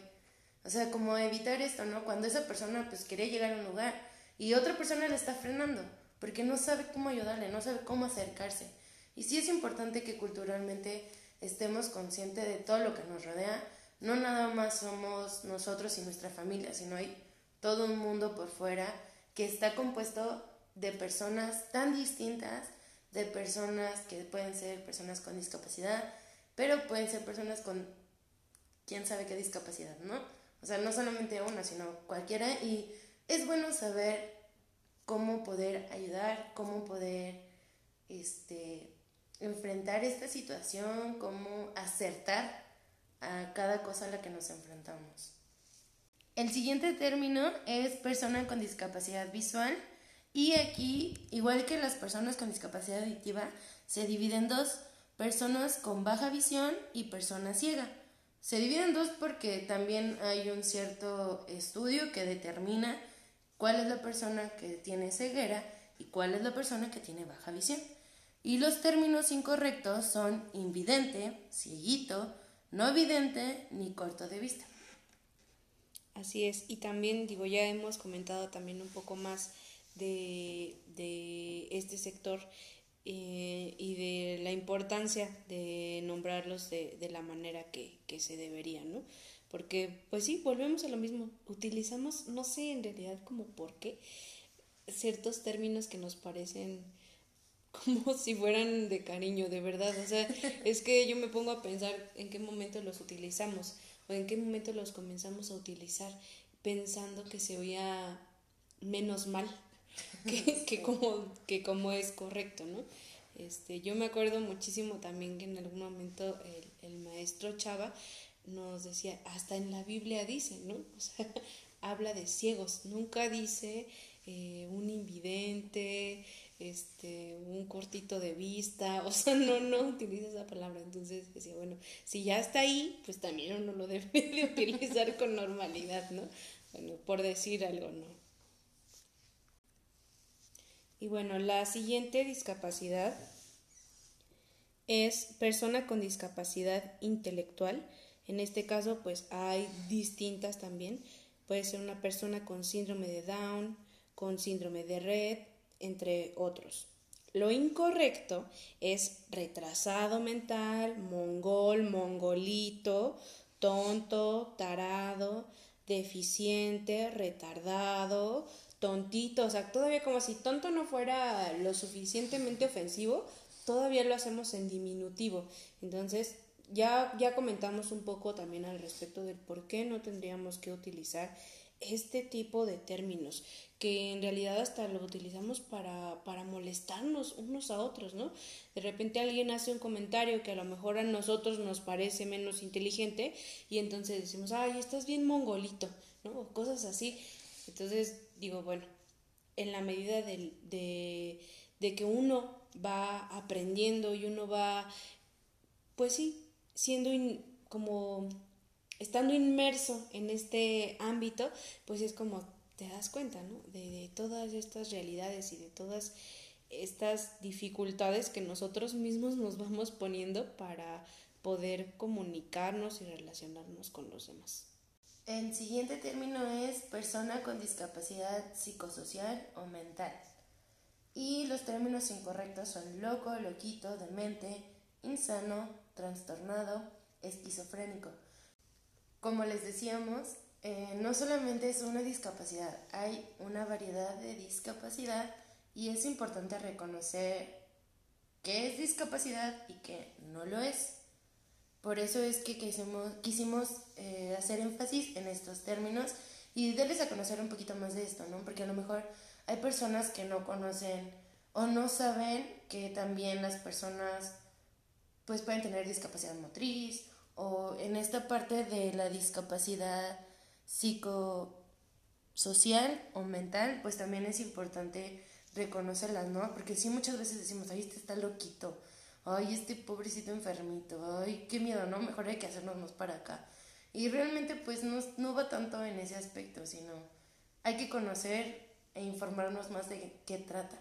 O sea, como evitar esto, ¿no? Cuando esa persona pues quería llegar a un lugar y otra persona le está frenando, porque no sabe cómo ayudarle, no sabe cómo acercarse. Y sí es importante que culturalmente estemos conscientes de todo lo que nos rodea. No nada más somos nosotros y nuestra familia, sino hay todo un mundo por fuera que está compuesto de personas tan distintas, de personas que pueden ser personas con discapacidad, pero pueden ser personas con quién sabe qué discapacidad, ¿no? O sea, no solamente una, sino cualquiera. Y es bueno saber cómo poder ayudar, cómo poder este, enfrentar esta situación, cómo acertar a cada cosa a la que nos enfrentamos. El siguiente término es persona con discapacidad visual y aquí, igual que las personas con discapacidad auditiva, se dividen en dos, personas con baja visión y personas ciega. Se dividen en dos porque también hay un cierto estudio que determina cuál es la persona que tiene ceguera y cuál es la persona que tiene baja visión. Y los términos incorrectos son invidente, cieguito, no vidente ni corto de vista. Así es, y también digo, ya hemos comentado también un poco más de, de este sector eh, y de la importancia de nombrarlos de, de la manera que, que, se debería, ¿no? Porque, pues sí, volvemos a lo mismo. Utilizamos, no sé en realidad como por qué, ciertos términos que nos parecen como si fueran de cariño, de verdad. O sea, es que yo me pongo a pensar en qué momento los utilizamos o en qué momento los comenzamos a utilizar pensando que se oía menos mal que, como, que como es correcto, ¿no? Este, yo me acuerdo muchísimo también que en algún momento el, el maestro Chava nos decía, hasta en la Biblia dice, ¿no? O sea, habla de ciegos, nunca dice eh, un invidente, este, un cortito de vista, o sea, no, no utiliza esa palabra. Entonces decía, bueno, si ya está ahí, pues también uno lo debe de utilizar con normalidad, ¿no? Bueno, por decir algo, ¿no? Y bueno, la siguiente discapacidad es persona con discapacidad intelectual. En este caso, pues hay distintas también. Puede ser una persona con síndrome de Down, con síndrome de Red, entre otros. Lo incorrecto es retrasado mental, mongol, mongolito, tonto, tarado, deficiente, retardado, tontito, o sea, todavía como si tonto no fuera lo suficientemente ofensivo, todavía lo hacemos en diminutivo. Entonces, ya, ya comentamos un poco también al respecto del por qué no tendríamos que utilizar este tipo de términos, que en realidad hasta lo utilizamos para, para molestarnos unos a otros, ¿no? De repente alguien hace un comentario que a lo mejor a nosotros nos parece menos inteligente y entonces decimos, ay, estás bien mongolito, ¿no? O cosas así. Entonces digo, bueno, en la medida de, de, de que uno va aprendiendo y uno va, pues sí, siendo como estando inmerso en este ámbito, pues es como te das cuenta, ¿no? De, todas estas realidades y de todas estas dificultades que nosotros mismos nos vamos poniendo para poder comunicarnos y relacionarnos con los demás. El siguiente término es persona con discapacidad psicosocial o mental. Y los términos incorrectos son loco, loquito, demente, insano, trastornado, esquizofrénico. Como les decíamos, eh, no solamente es una discapacidad, hay una variedad de discapacidad y es importante reconocer qué es discapacidad y qué no lo es. Por eso es que quisimos, quisimos eh, hacer énfasis en estos términos y darles a conocer un poquito más de esto, ¿no? Porque a lo mejor hay personas que no conocen o no saben que también las personas pues pueden tener discapacidad motriz o en esta parte de la discapacidad psicosocial o mental, pues también es importante reconocerlas, ¿no? Porque sí muchas veces decimos, ay, este está loquito, ay, este pobrecito enfermito, ay, qué miedo, ¿no? Mejor hay que hacernos más para acá. Y realmente pues no, no va tanto en ese aspecto, sino hay que conocer e informarnos más de qué trata.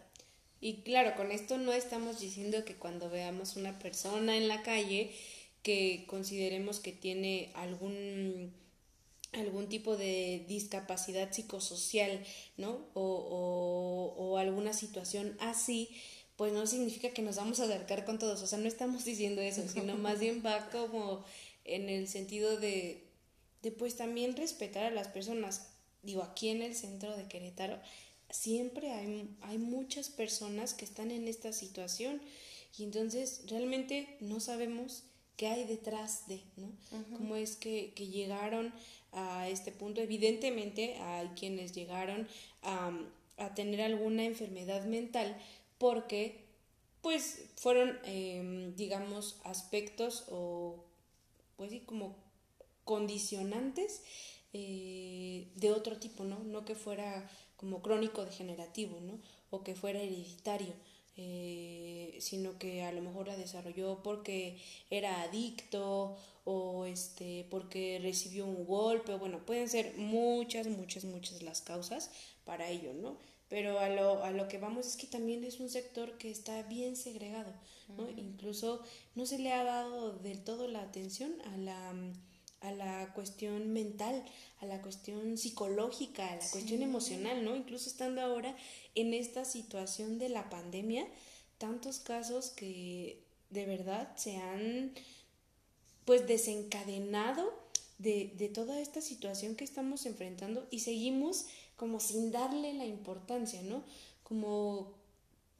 Y claro, con esto no estamos diciendo que cuando veamos una persona en la calle que consideremos que tiene algún algún tipo de discapacidad psicosocial, ¿no? O, o, alguna situación así, pues no significa que nos vamos a acercar con todos, o sea, no estamos diciendo eso, sino más bien va como en el sentido de, de pues también respetar a las personas. Digo, aquí en el centro de Querétaro siempre hay, hay muchas personas que están en esta situación y entonces realmente no sabemos qué hay detrás de, ¿no? Cómo es que, que, llegaron a este punto. Evidentemente hay quienes llegaron a, a tener alguna enfermedad mental porque pues fueron, em, digamos, aspectos o pues sí, como condicionantes eh, de otro tipo, ¿no? No que fuera como crónico degenerativo, ¿no? O que fuera hereditario. Eh, sino que a lo mejor la desarrolló porque era adicto o este porque recibió un golpe, bueno, pueden ser muchas, muchas, muchas las causas para ello, ¿no? Pero a lo, a lo que vamos es que también es un sector que está bien segregado, ¿no? Incluso no se le ha dado del todo la atención a la a la cuestión mental, a la cuestión psicológica, a la cuestión emocional, ¿no? Incluso estando ahora en esta situación de la pandemia, tantos casos que de verdad se han pues desencadenado de, de toda esta situación que estamos enfrentando y seguimos como sin darle la importancia, ¿no? Como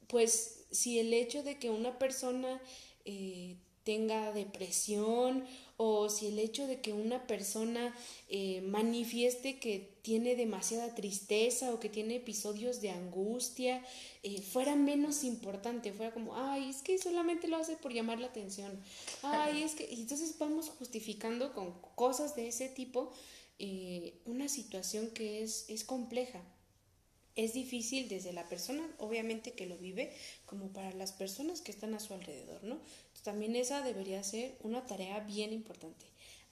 pues si el hecho de que una persona eh, tenga depresión o si el hecho de que una persona eh, manifieste que tiene demasiada tristeza o que tiene episodios de angustia eh, fuera menos importante, fuera como, ay, es que solamente lo hace por llamar la atención, ay, es que, y entonces vamos justificando con cosas de ese tipo eh, una situación que es, es compleja. es difícil desde la persona, obviamente, que lo vive, como para las personas que están a su alrededor, ¿no? también esa debería ser una tarea bien importante.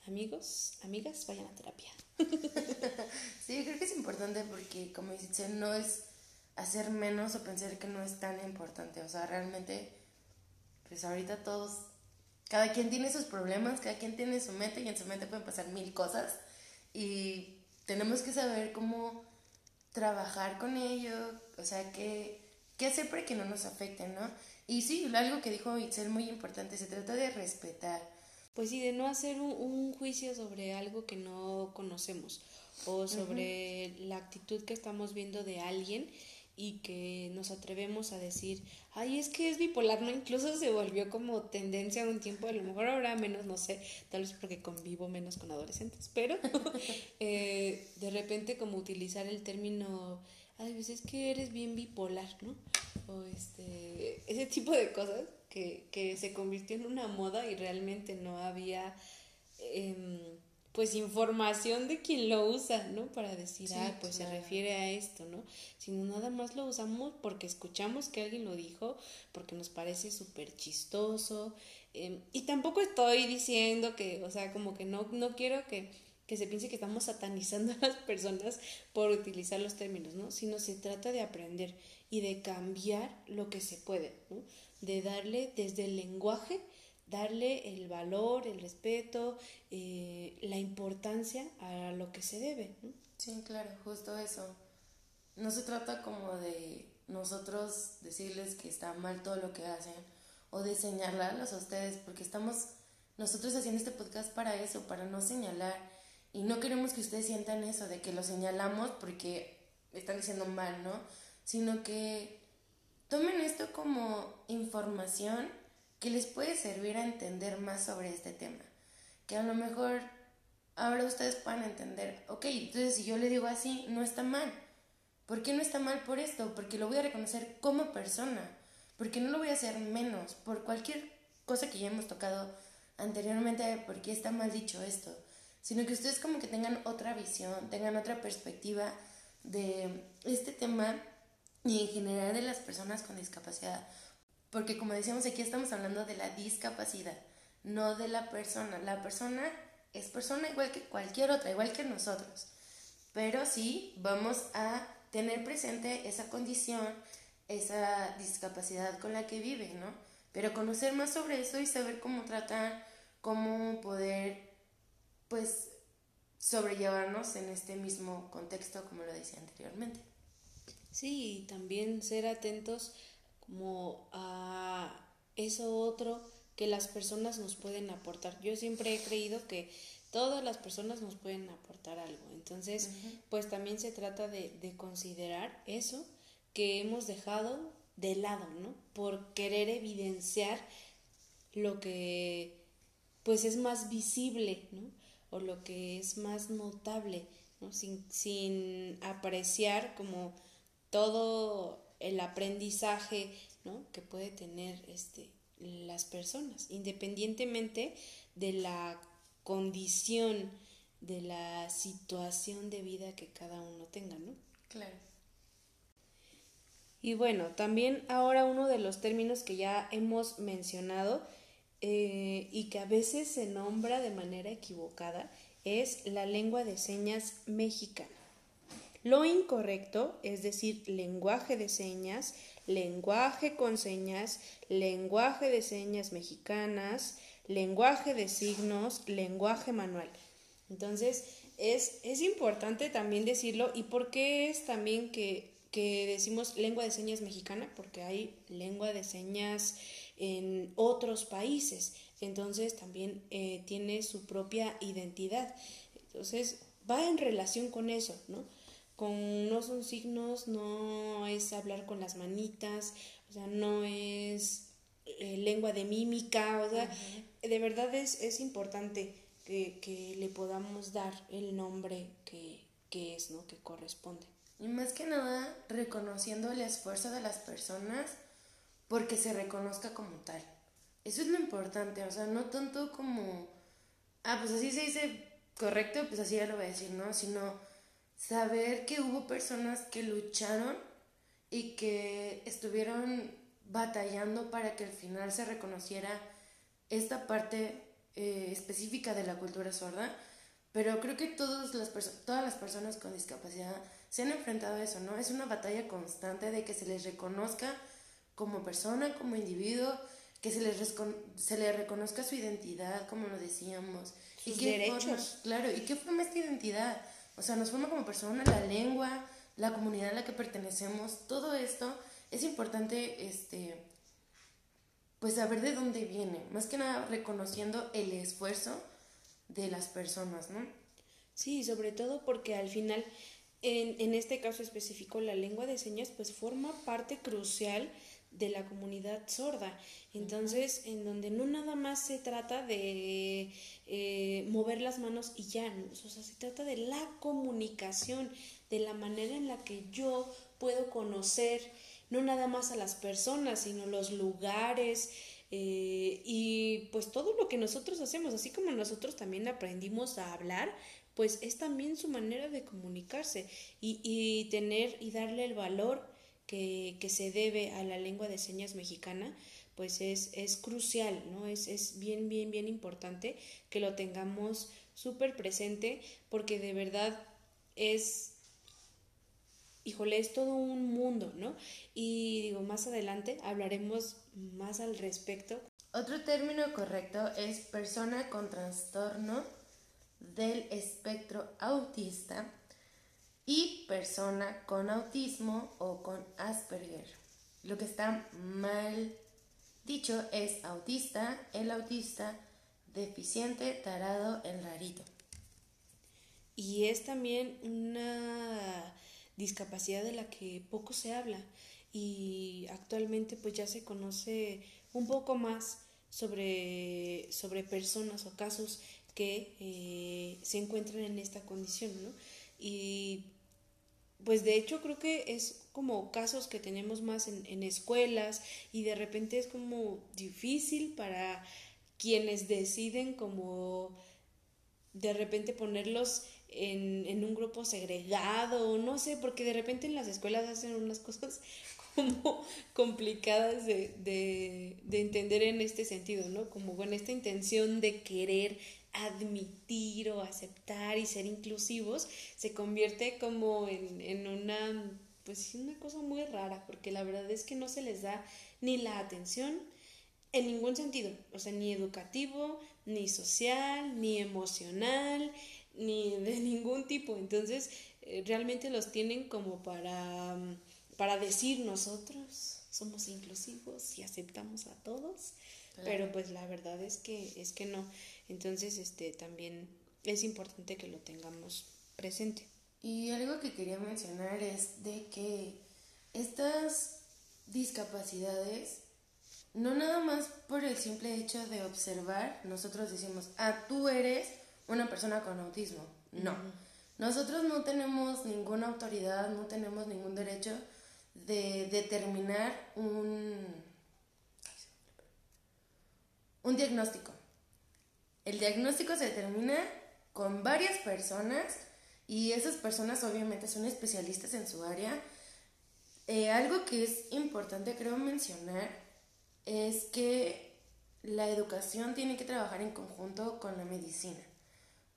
Amigos, amigas, vayan a terapia. sí, creo que es importante porque, como dices, no es hacer menos o pensar que no es tan importante. O sea, realmente, pues ahorita todos, cada quien tiene sus problemas, cada quien tiene su mente y en su mente pueden pasar mil cosas. Y tenemos que saber cómo trabajar con ello, o sea, qué, qué hacer para que no nos afecte, ¿no? Y sí, algo que dijo Itzel muy importante, se trata de respetar. Pues sí, de no hacer un, juicio sobre algo que no conocemos o sobre la actitud que estamos viendo de alguien y que nos atrevemos a decir, ay, es que es bipolar, ¿no? Incluso se volvió como tendencia un tiempo, a lo mejor ahora menos, no sé, tal vez porque convivo menos con adolescentes, pero eh, de repente como utilizar el término, ay, pues es que eres bien bipolar, ¿no? O este, ese tipo de cosas que, que se convirtió en una moda y realmente no había... Eh, pues información de quien lo usa, ¿no? Para decir, ah, pues se refiere a esto, ¿no? Sino nada más lo usamos porque escuchamos que alguien lo dijo, porque nos parece súper chistoso. Em, y tampoco estoy diciendo que, o sea, como que no, no quiero que, que se piense que estamos satanizando a las personas por utilizar los términos, ¿no? Sino se trata de aprender y de cambiar lo que se puede, ¿no? De darle desde el lenguaje darle el valor, el respeto, eh, la importancia a lo que se debe. Sí, claro, justo eso. No se trata como de nosotros decirles que está mal todo lo que hacen o de señalarlos a ustedes, porque estamos nosotros haciendo este podcast para eso, para no señalar. Y no queremos que ustedes sientan eso, de que lo señalamos porque están diciendo mal, ¿no? Sino que tomen esto como información que les puede servir a entender más sobre este tema. Que a lo mejor ahora ustedes puedan entender, ok, entonces si yo le digo así, no está mal. ¿Por qué no está mal por esto? Porque lo voy a reconocer como persona. Porque no lo voy a hacer menos por cualquier cosa que ya hemos tocado anteriormente, porque está mal dicho esto. Sino que ustedes como que tengan otra visión, tengan otra perspectiva de este tema y en general de las personas con discapacidad. Porque como decíamos aquí estamos hablando de la discapacidad, no de la persona. La persona es persona igual que cualquier otra, igual que nosotros. Pero sí vamos a tener presente esa condición, esa discapacidad con la que vive, ¿no? Pero conocer más sobre eso y saber cómo tratar, cómo poder, pues, sobrellevarnos en este mismo contexto, como lo decía anteriormente. Sí, y también ser atentos como a eso otro que las personas nos pueden aportar. Yo siempre he creído que todas las personas nos pueden aportar algo. Entonces, pues también se trata de, de, considerar eso que hemos dejado de lado, ¿no? Por querer evidenciar lo que pues es más visible, ¿no? O lo que es más notable, ¿no? Sin, sin apreciar como todo el aprendizaje ¿no? que puede tener este, las personas, independientemente de la condición, de la situación de vida que cada uno tenga, ¿no? Claro. Y bueno, también ahora uno de los términos que ya hemos mencionado eh, y que a veces se nombra de manera equivocada es la lengua de señas mexicana. Lo incorrecto, es decir, lenguaje de señas, lenguaje con señas, lenguaje de señas mexicanas, lenguaje de signos, lenguaje manual. Entonces, es, es importante también decirlo. ¿Y por qué es también que, que decimos lengua de señas mexicana? Porque hay lengua de señas en otros países. Entonces, también eh, tiene su propia identidad. Entonces, va en relación con eso, ¿no? Con no son signos, no es hablar con las manitas, o sea, no es eh, lengua de mímica, o sea, de verdad es, es importante que, que, le podamos dar el nombre que, que es, ¿no? Que corresponde. Y más que nada, reconociendo el esfuerzo de las personas porque se reconozca como tal. Eso es lo importante, o sea, no tanto como, ah, pues así se dice correcto, pues así ya lo voy a decir, ¿no? Sino saber que hubo personas que lucharon y que estuvieron batallando para que al final se reconociera esta parte eh, específica de la cultura sorda, pero creo que todas las, todas las personas con discapacidad se han enfrentado a eso, ¿no? Es una batalla constante de que se les reconozca como persona, como individuo, que se les, se les reconozca su identidad, como lo decíamos. Sus y derechos. claro, ¿y qué forma esta identidad? O sea, nos forma como persona la lengua, la comunidad a la que pertenecemos, todo esto es importante, este, pues saber de dónde viene, más que nada reconociendo el esfuerzo de las personas, ¿no? Sí, sobre todo porque al final, en, en este caso específico, la lengua de señas pues forma parte crucial de la comunidad sorda. Entonces, en donde no nada más se trata de eh, mover las manos y ya, o sea, se trata de la comunicación, de la manera en la que yo puedo conocer no nada más a las personas, sino los lugares, eh, y pues todo lo que nosotros hacemos, así como nosotros también aprendimos a hablar, pues es también su manera de comunicarse y, y tener y darle el valor que, se debe a la lengua de señas mexicana, pues es, es crucial, ¿no? Es, es bien, bien, bien importante que lo tengamos súper presente porque de verdad es, híjole, es todo un mundo, ¿no? Y digo, más adelante hablaremos más al respecto. Otro término correcto es persona con trastorno del espectro autista y persona con autismo o con Asperger. Lo que está mal dicho es autista, el autista, deficiente, tarado, el rarito. Y es también una discapacidad de la que poco se habla y actualmente pues ya se conoce un poco más sobre, sobre personas o casos que eh, se encuentran en esta condición, ¿no? Y pues de hecho creo que es como casos que tenemos más en, escuelas y de repente es como difícil para quienes deciden como de repente ponerlos en, un grupo segregado, no sé, porque de repente en las escuelas hacen unas cosas como complicadas de, de entender en este sentido, ¿no? Como con esta intención de querer admitir o aceptar y ser inclusivos se convierte como en, una pues una cosa muy rara porque la verdad es que no se les da ni la atención en ningún sentido, o sea, ni educativo, ni social, ni emocional, ni de ningún tipo. Entonces, eh, realmente los tienen como para, para decir nosotros somos inclusivos y aceptamos a todos, pero pues la verdad es que es que no. Entonces, este también es importante que lo tengamos presente. Y algo que quería mencionar es de que estas discapacidades, no nada más por el simple hecho de observar, nosotros decimos, ah, tú eres una persona con autismo. No. Nosotros no tenemos ninguna autoridad, no tenemos ningún derecho de determinar un, un diagnóstico. El diagnóstico se determina con varias personas y esas personas obviamente son especialistas en su área. Eh, algo que es importante creo mencionar es que la educación tiene que trabajar en conjunto con la medicina,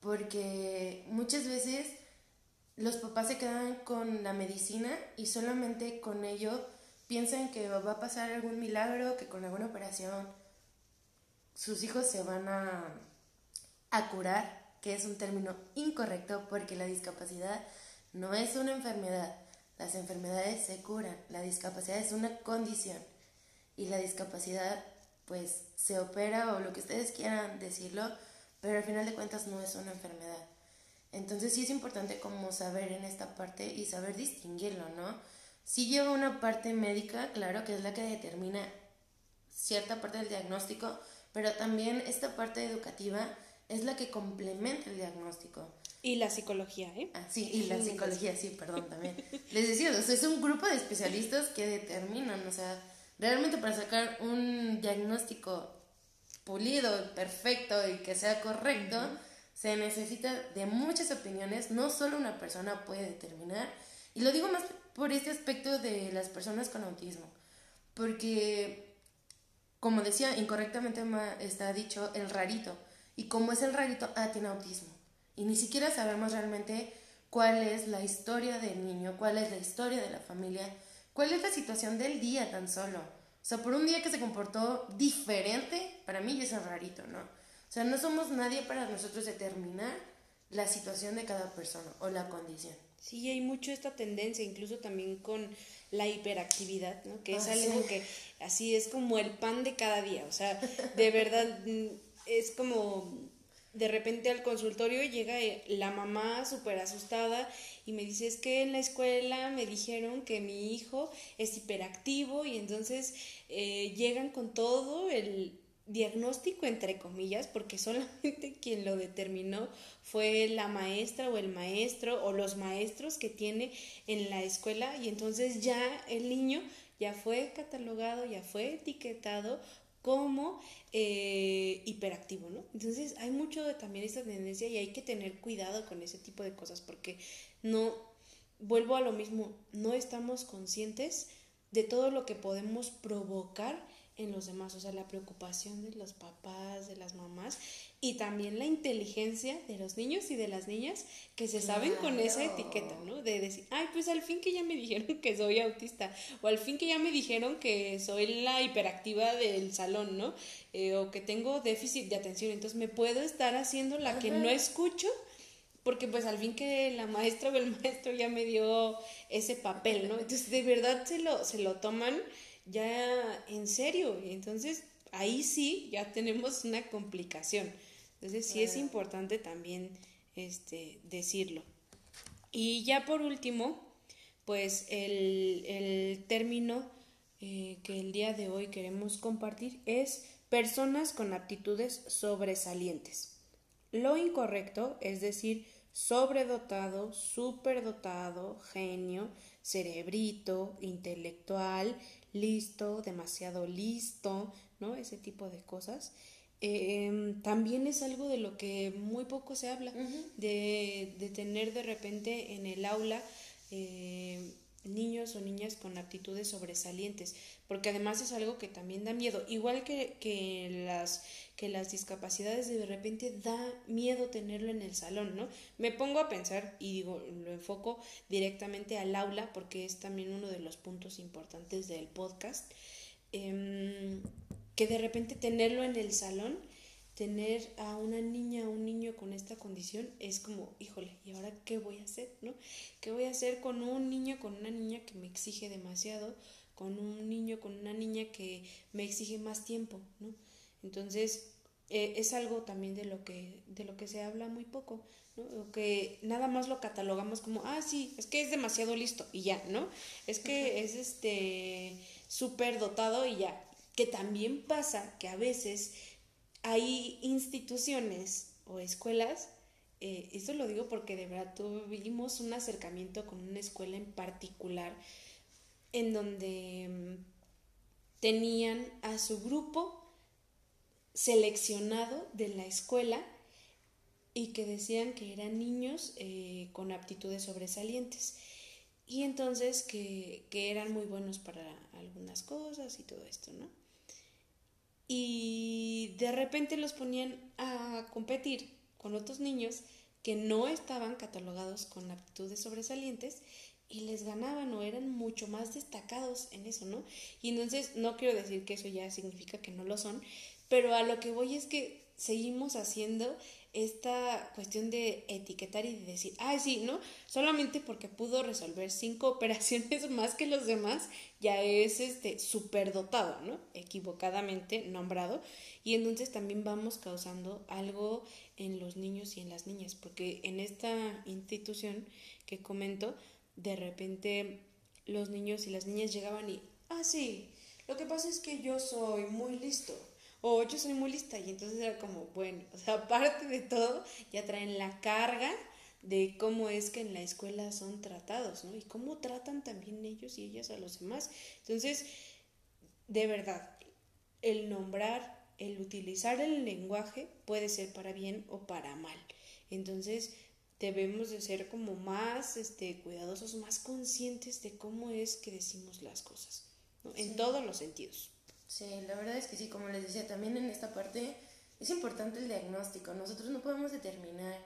porque muchas veces los papás se quedan con la medicina y solamente con ello piensan que va a pasar algún milagro, que con alguna operación sus hijos se van a a curar, que es un término incorrecto porque la discapacidad no es una enfermedad. Las enfermedades se curan, la discapacidad es una condición y la discapacidad pues se opera o lo que ustedes quieran decirlo, pero al final de cuentas no es una enfermedad. Entonces sí es importante como saber en esta parte y saber distinguirlo, ¿no? Sí lleva una parte médica, claro, que es la que determina cierta parte del diagnóstico, pero también esta parte educativa es la que complementa el diagnóstico. Y la psicología, ¿eh? Ah, sí, y la psicología, sí, perdón, también. Les decía, o sea, es un grupo de especialistas que determinan, o sea, realmente para sacar un diagnóstico pulido, perfecto y que sea correcto, Se necesita de muchas opiniones, no solo una persona puede determinar. Y lo digo más por este aspecto de las personas con autismo, porque, como decía, incorrectamente está dicho el rarito. Y como es el rarito, ah, tiene autismo. Y ni siquiera sabemos realmente cuál es la historia del niño, cuál es la historia de la familia, cuál es la situación del día tan solo. O sea, por un día que se comportó diferente, para mí es rarito, ¿no? O sea, no somos nadie para nosotros determinar la situación de cada persona o la condición. Sí, hay mucho esta tendencia, incluso también con la hiperactividad, ¿no? Que es ah, algo que así es como el pan de cada día, o sea, de verdad mm, es como de repente al consultorio llega eh, la mamá súper asustada y me dice es que en la escuela me dijeron que mi hijo es hiperactivo y entonces eh, llegan con todo el diagnóstico entre comillas porque solamente quien lo determinó fue la maestra o el maestro o los maestros que tiene en la escuela y entonces ya el niño ya fue catalogado, ya fue etiquetado como eh, hiperactivo, ¿no? Entonces hay mucho de también esta tendencia y hay que tener cuidado con ese tipo de cosas porque no, vuelvo a lo mismo, no estamos conscientes de todo lo que podemos provocar en los demás, o sea, la preocupación de los papás, de las mamás y también la inteligencia de los niños y de las niñas que se saben con esa etiqueta, ¿no? De decir, ay, pues al fin que ya me dijeron que soy autista o al fin que ya me dijeron que soy la hiperactiva del salón, ¿no? Eh, o que tengo déficit de atención, entonces me puedo estar haciendo la que no escucho porque pues al fin que la maestra o el maestro ya me dio ese papel, ¿no? Entonces de verdad se lo, se lo toman ya en serio. Y entonces ahí sí ya tenemos una complicación. Entonces sí es importante también este, decirlo. Y ya por último, pues el, término eh, que el día de hoy queremos compartir es personas con aptitudes sobresalientes. Lo incorrecto es decir sobredotado, superdotado, genio, cerebrito, intelectual, listo, demasiado listo, ¿no? Ese tipo de cosas. Em, también es algo de lo que muy poco se habla, de, de, tener de repente en el aula eh, niños o niñas con aptitudes sobresalientes, porque además es algo que también da miedo, igual que, que, las, que las discapacidades de repente da miedo tenerlo en el salón, ¿no? Me pongo a pensar y digo, lo enfoco directamente al aula porque es también uno de los puntos importantes del podcast, em, que de repente tenerlo en el salón tener a una niña o un niño con esta condición es como, híjole, ¿y ahora qué voy a hacer? ¿No? ¿Qué voy a hacer con un niño, con una niña que me exige demasiado, con un niño, con una niña que me exige más tiempo, ¿no? Entonces, eh, es algo también de lo que, de lo que se habla muy poco, ¿no? que nada más lo catalogamos como, ah, sí, es que es demasiado listo y ya, ¿no? Es que es este súper dotado y ya. Que también pasa que a veces hay instituciones o escuelas, eh, esto lo digo porque de verdad tuvimos un acercamiento con una escuela en particular en donde mm, tenían a su grupo seleccionado de la escuela y que decían que eran niños eh, con aptitudes sobresalientes y entonces que, que eran muy buenos para algunas cosas y todo esto, ¿no? Y de repente los ponían a competir con otros niños que no estaban catalogados con aptitudes sobresalientes y les ganaban o eran mucho más destacados en eso, ¿no? Y entonces no quiero decir que eso ya significa que no lo son, pero a lo que voy es que seguimos haciendo esta cuestión de etiquetar y de decir, ay, sí, ¿no? Solamente porque pudo resolver cinco operaciones más que los demás, ya es este superdotado, ¿no? Equivocadamente nombrado. Y entonces también vamos causando algo en los niños y en las niñas, porque en esta institución que comento, de repente los niños y las niñas llegaban y, ah, sí, lo que pasa es que yo soy muy listo o yo soy muy lista y entonces era como, bueno, o sea, aparte de todo, ya traen la carga de cómo es que en la escuela son tratados, ¿no? Y cómo tratan también ellos y ellas a los demás. Entonces, de verdad, el nombrar, el utilizar el lenguaje puede ser para bien o para mal. Entonces, debemos de ser como más este, cuidadosos, más conscientes de cómo es que decimos las cosas, en todos los sentidos. Sí, la verdad es que sí, como les decía, también en esta parte es importante el diagnóstico. Nosotros no podemos determinar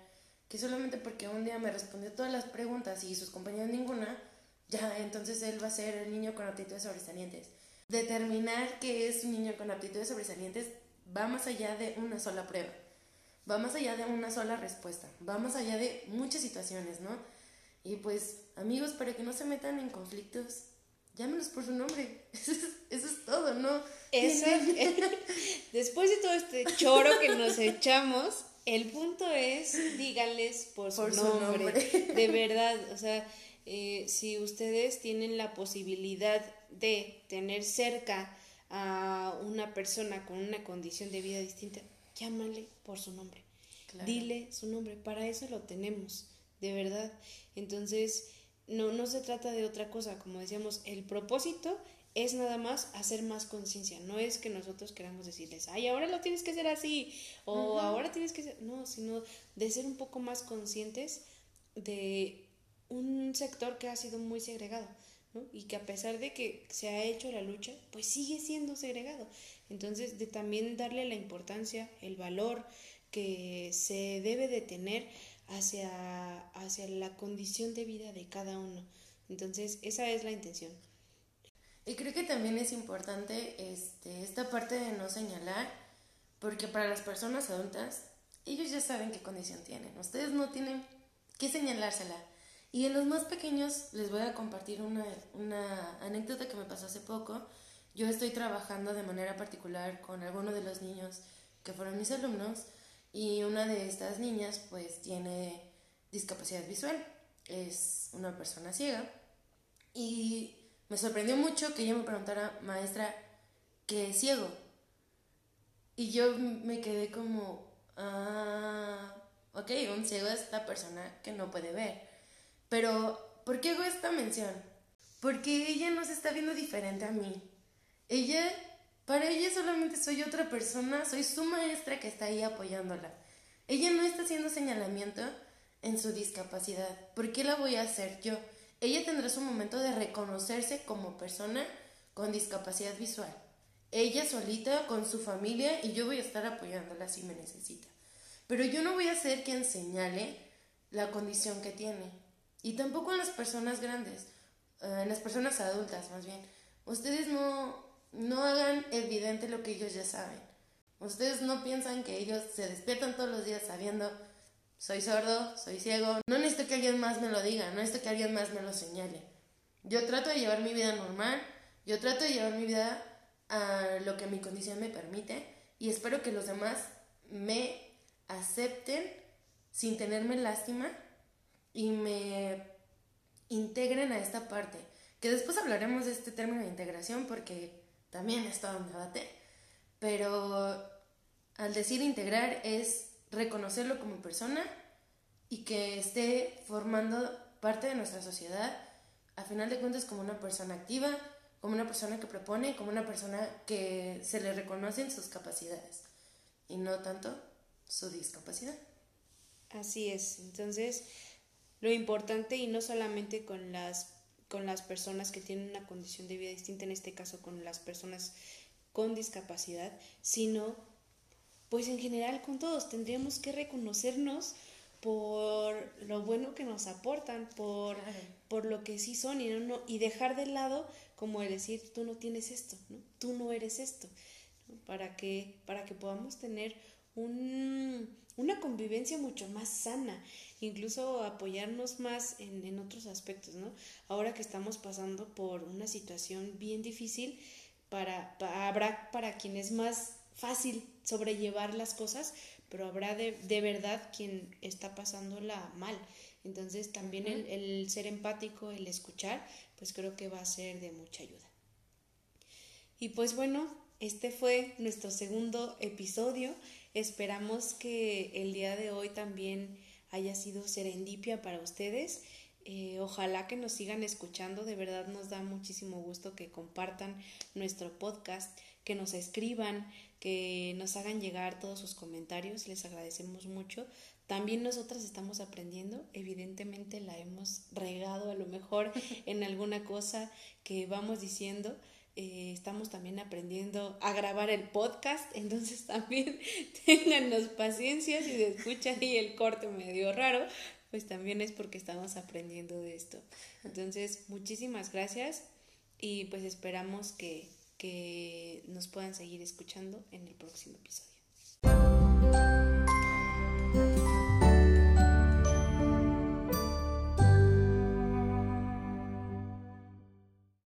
que solamente porque un día me respondió todas las preguntas y sus compañeros ninguna, ya entonces él va a ser el niño con aptitudes sobresalientes. Determinar que es un niño con aptitudes sobresalientes va más allá de una sola prueba, va más allá de una sola respuesta, va más allá de muchas situaciones, ¿no? Y pues, amigos, para que no se metan en conflictos, llámenos por su nombre. Eso es, todo, ¿no? Eso, después de todo este choro que nos echamos, el punto es, díganles por su, nombre. De verdad, o sea, eh, si ustedes tienen la posibilidad de tener cerca a una persona con una condición de vida distinta, llámale por su nombre. Dile su nombre, para eso lo tenemos, de verdad. Entonces, no, no se trata de otra cosa, como decíamos, el propósito es nada más hacer más conciencia, no es que nosotros queramos decirles, ay, ahora lo tienes que hacer así, o ahora tienes que ser, no, sino de ser un poco más conscientes de un sector que ha sido muy segregado, ¿no? Y que a pesar de que se ha hecho la lucha, pues sigue siendo segregado. Entonces, de también darle la importancia, el valor que se debe de tener hacia, hacia la condición de vida de cada uno. Entonces, esa es la intención. Y creo que también es importante este, esta parte de no señalar, porque para las personas adultas, ellos ya saben qué condición tienen. Ustedes no tienen que señalársela. Y en los más pequeños les voy a compartir una, una anécdota que me pasó hace poco. Yo estoy trabajando de manera particular con algunos de los niños que fueron mis alumnos y una de estas niñas pues tiene discapacidad visual, es una persona ciega y me sorprendió mucho que ella me preguntara, maestra, ¿qué es ciego? Y yo me quedé como, ah, ok, un ciego es la persona que no puede ver. Pero, ¿por qué hago esta mención? Porque ella no se está viendo diferente a mí. Ella, para ella solamente soy otra persona, soy su maestra que está ahí apoyándola. Ella no está haciendo señalamiento en su discapacidad. ¿Por qué la voy a hacer yo? Ella tendrá su momento de reconocerse como persona con discapacidad visual. Ella solita, con su familia, y yo voy a estar apoyándola si me necesita. Pero yo no voy a ser quien señale la condición que tiene. Y tampoco en las personas grandes, eh, en las personas adultas más bien. Ustedes no, no hagan evidente lo que ellos ya saben. Ustedes no piensan que ellos se despiertan todos los días sabiendo, soy sordo, soy ciego. No necesito que alguien más me lo diga, no necesito que alguien más me lo señale. Yo trato de llevar mi vida normal, yo trato de llevar mi vida a lo que mi condición me permite y espero que los demás me acepten sin tenerme lástima y me integren a esta parte. Que después hablaremos de este término de integración porque también está un debate. Pero al decir integrar es reconocerlo como persona y que esté formando parte de nuestra sociedad, a final de cuentas como una persona activa, como una persona que propone, como una persona que se le reconocen sus capacidades y no tanto su discapacidad. Así es. Entonces, lo importante y no solamente con las con las personas que tienen una condición de vida distinta, en este caso con las personas con discapacidad, sino pues en general con todos. Tendríamos que reconocernos por lo bueno que nos aportan, por, por lo que sí son y, no, y dejar de lado como el decir tú no tienes esto, ¿no? tú no eres esto, para, que, para que podamos tener un, una convivencia mucho más sana incluso apoyarnos más en, en otros aspectos, ¿no? Ahora que estamos pasando por una situación bien difícil, para, habrá para quien es más fácil sobrellevar las cosas, pero habrá de, de verdad quien está pasándola mal. Entonces también el, el, ser empático, el escuchar, pues creo que va a ser de mucha ayuda. Y pues bueno, este fue nuestro segundo episodio. Esperamos que el día de hoy también haya sido serendipia para ustedes. Eh, ojalá que nos sigan escuchando, de verdad nos da muchísimo gusto que compartan nuestro podcast, que nos escriban que nos hagan llegar todos sus comentarios, les agradecemos mucho. También nosotras estamos aprendiendo, evidentemente la hemos regado a lo mejor en alguna cosa que vamos diciendo. Eh, estamos también aprendiendo a grabar el podcast, entonces también téngannos paciencia si se escucha ahí el corte medio raro, pues también es porque estamos aprendiendo de esto. Entonces, muchísimas gracias y pues esperamos que, que nos puedan seguir escuchando en el próximo episodio.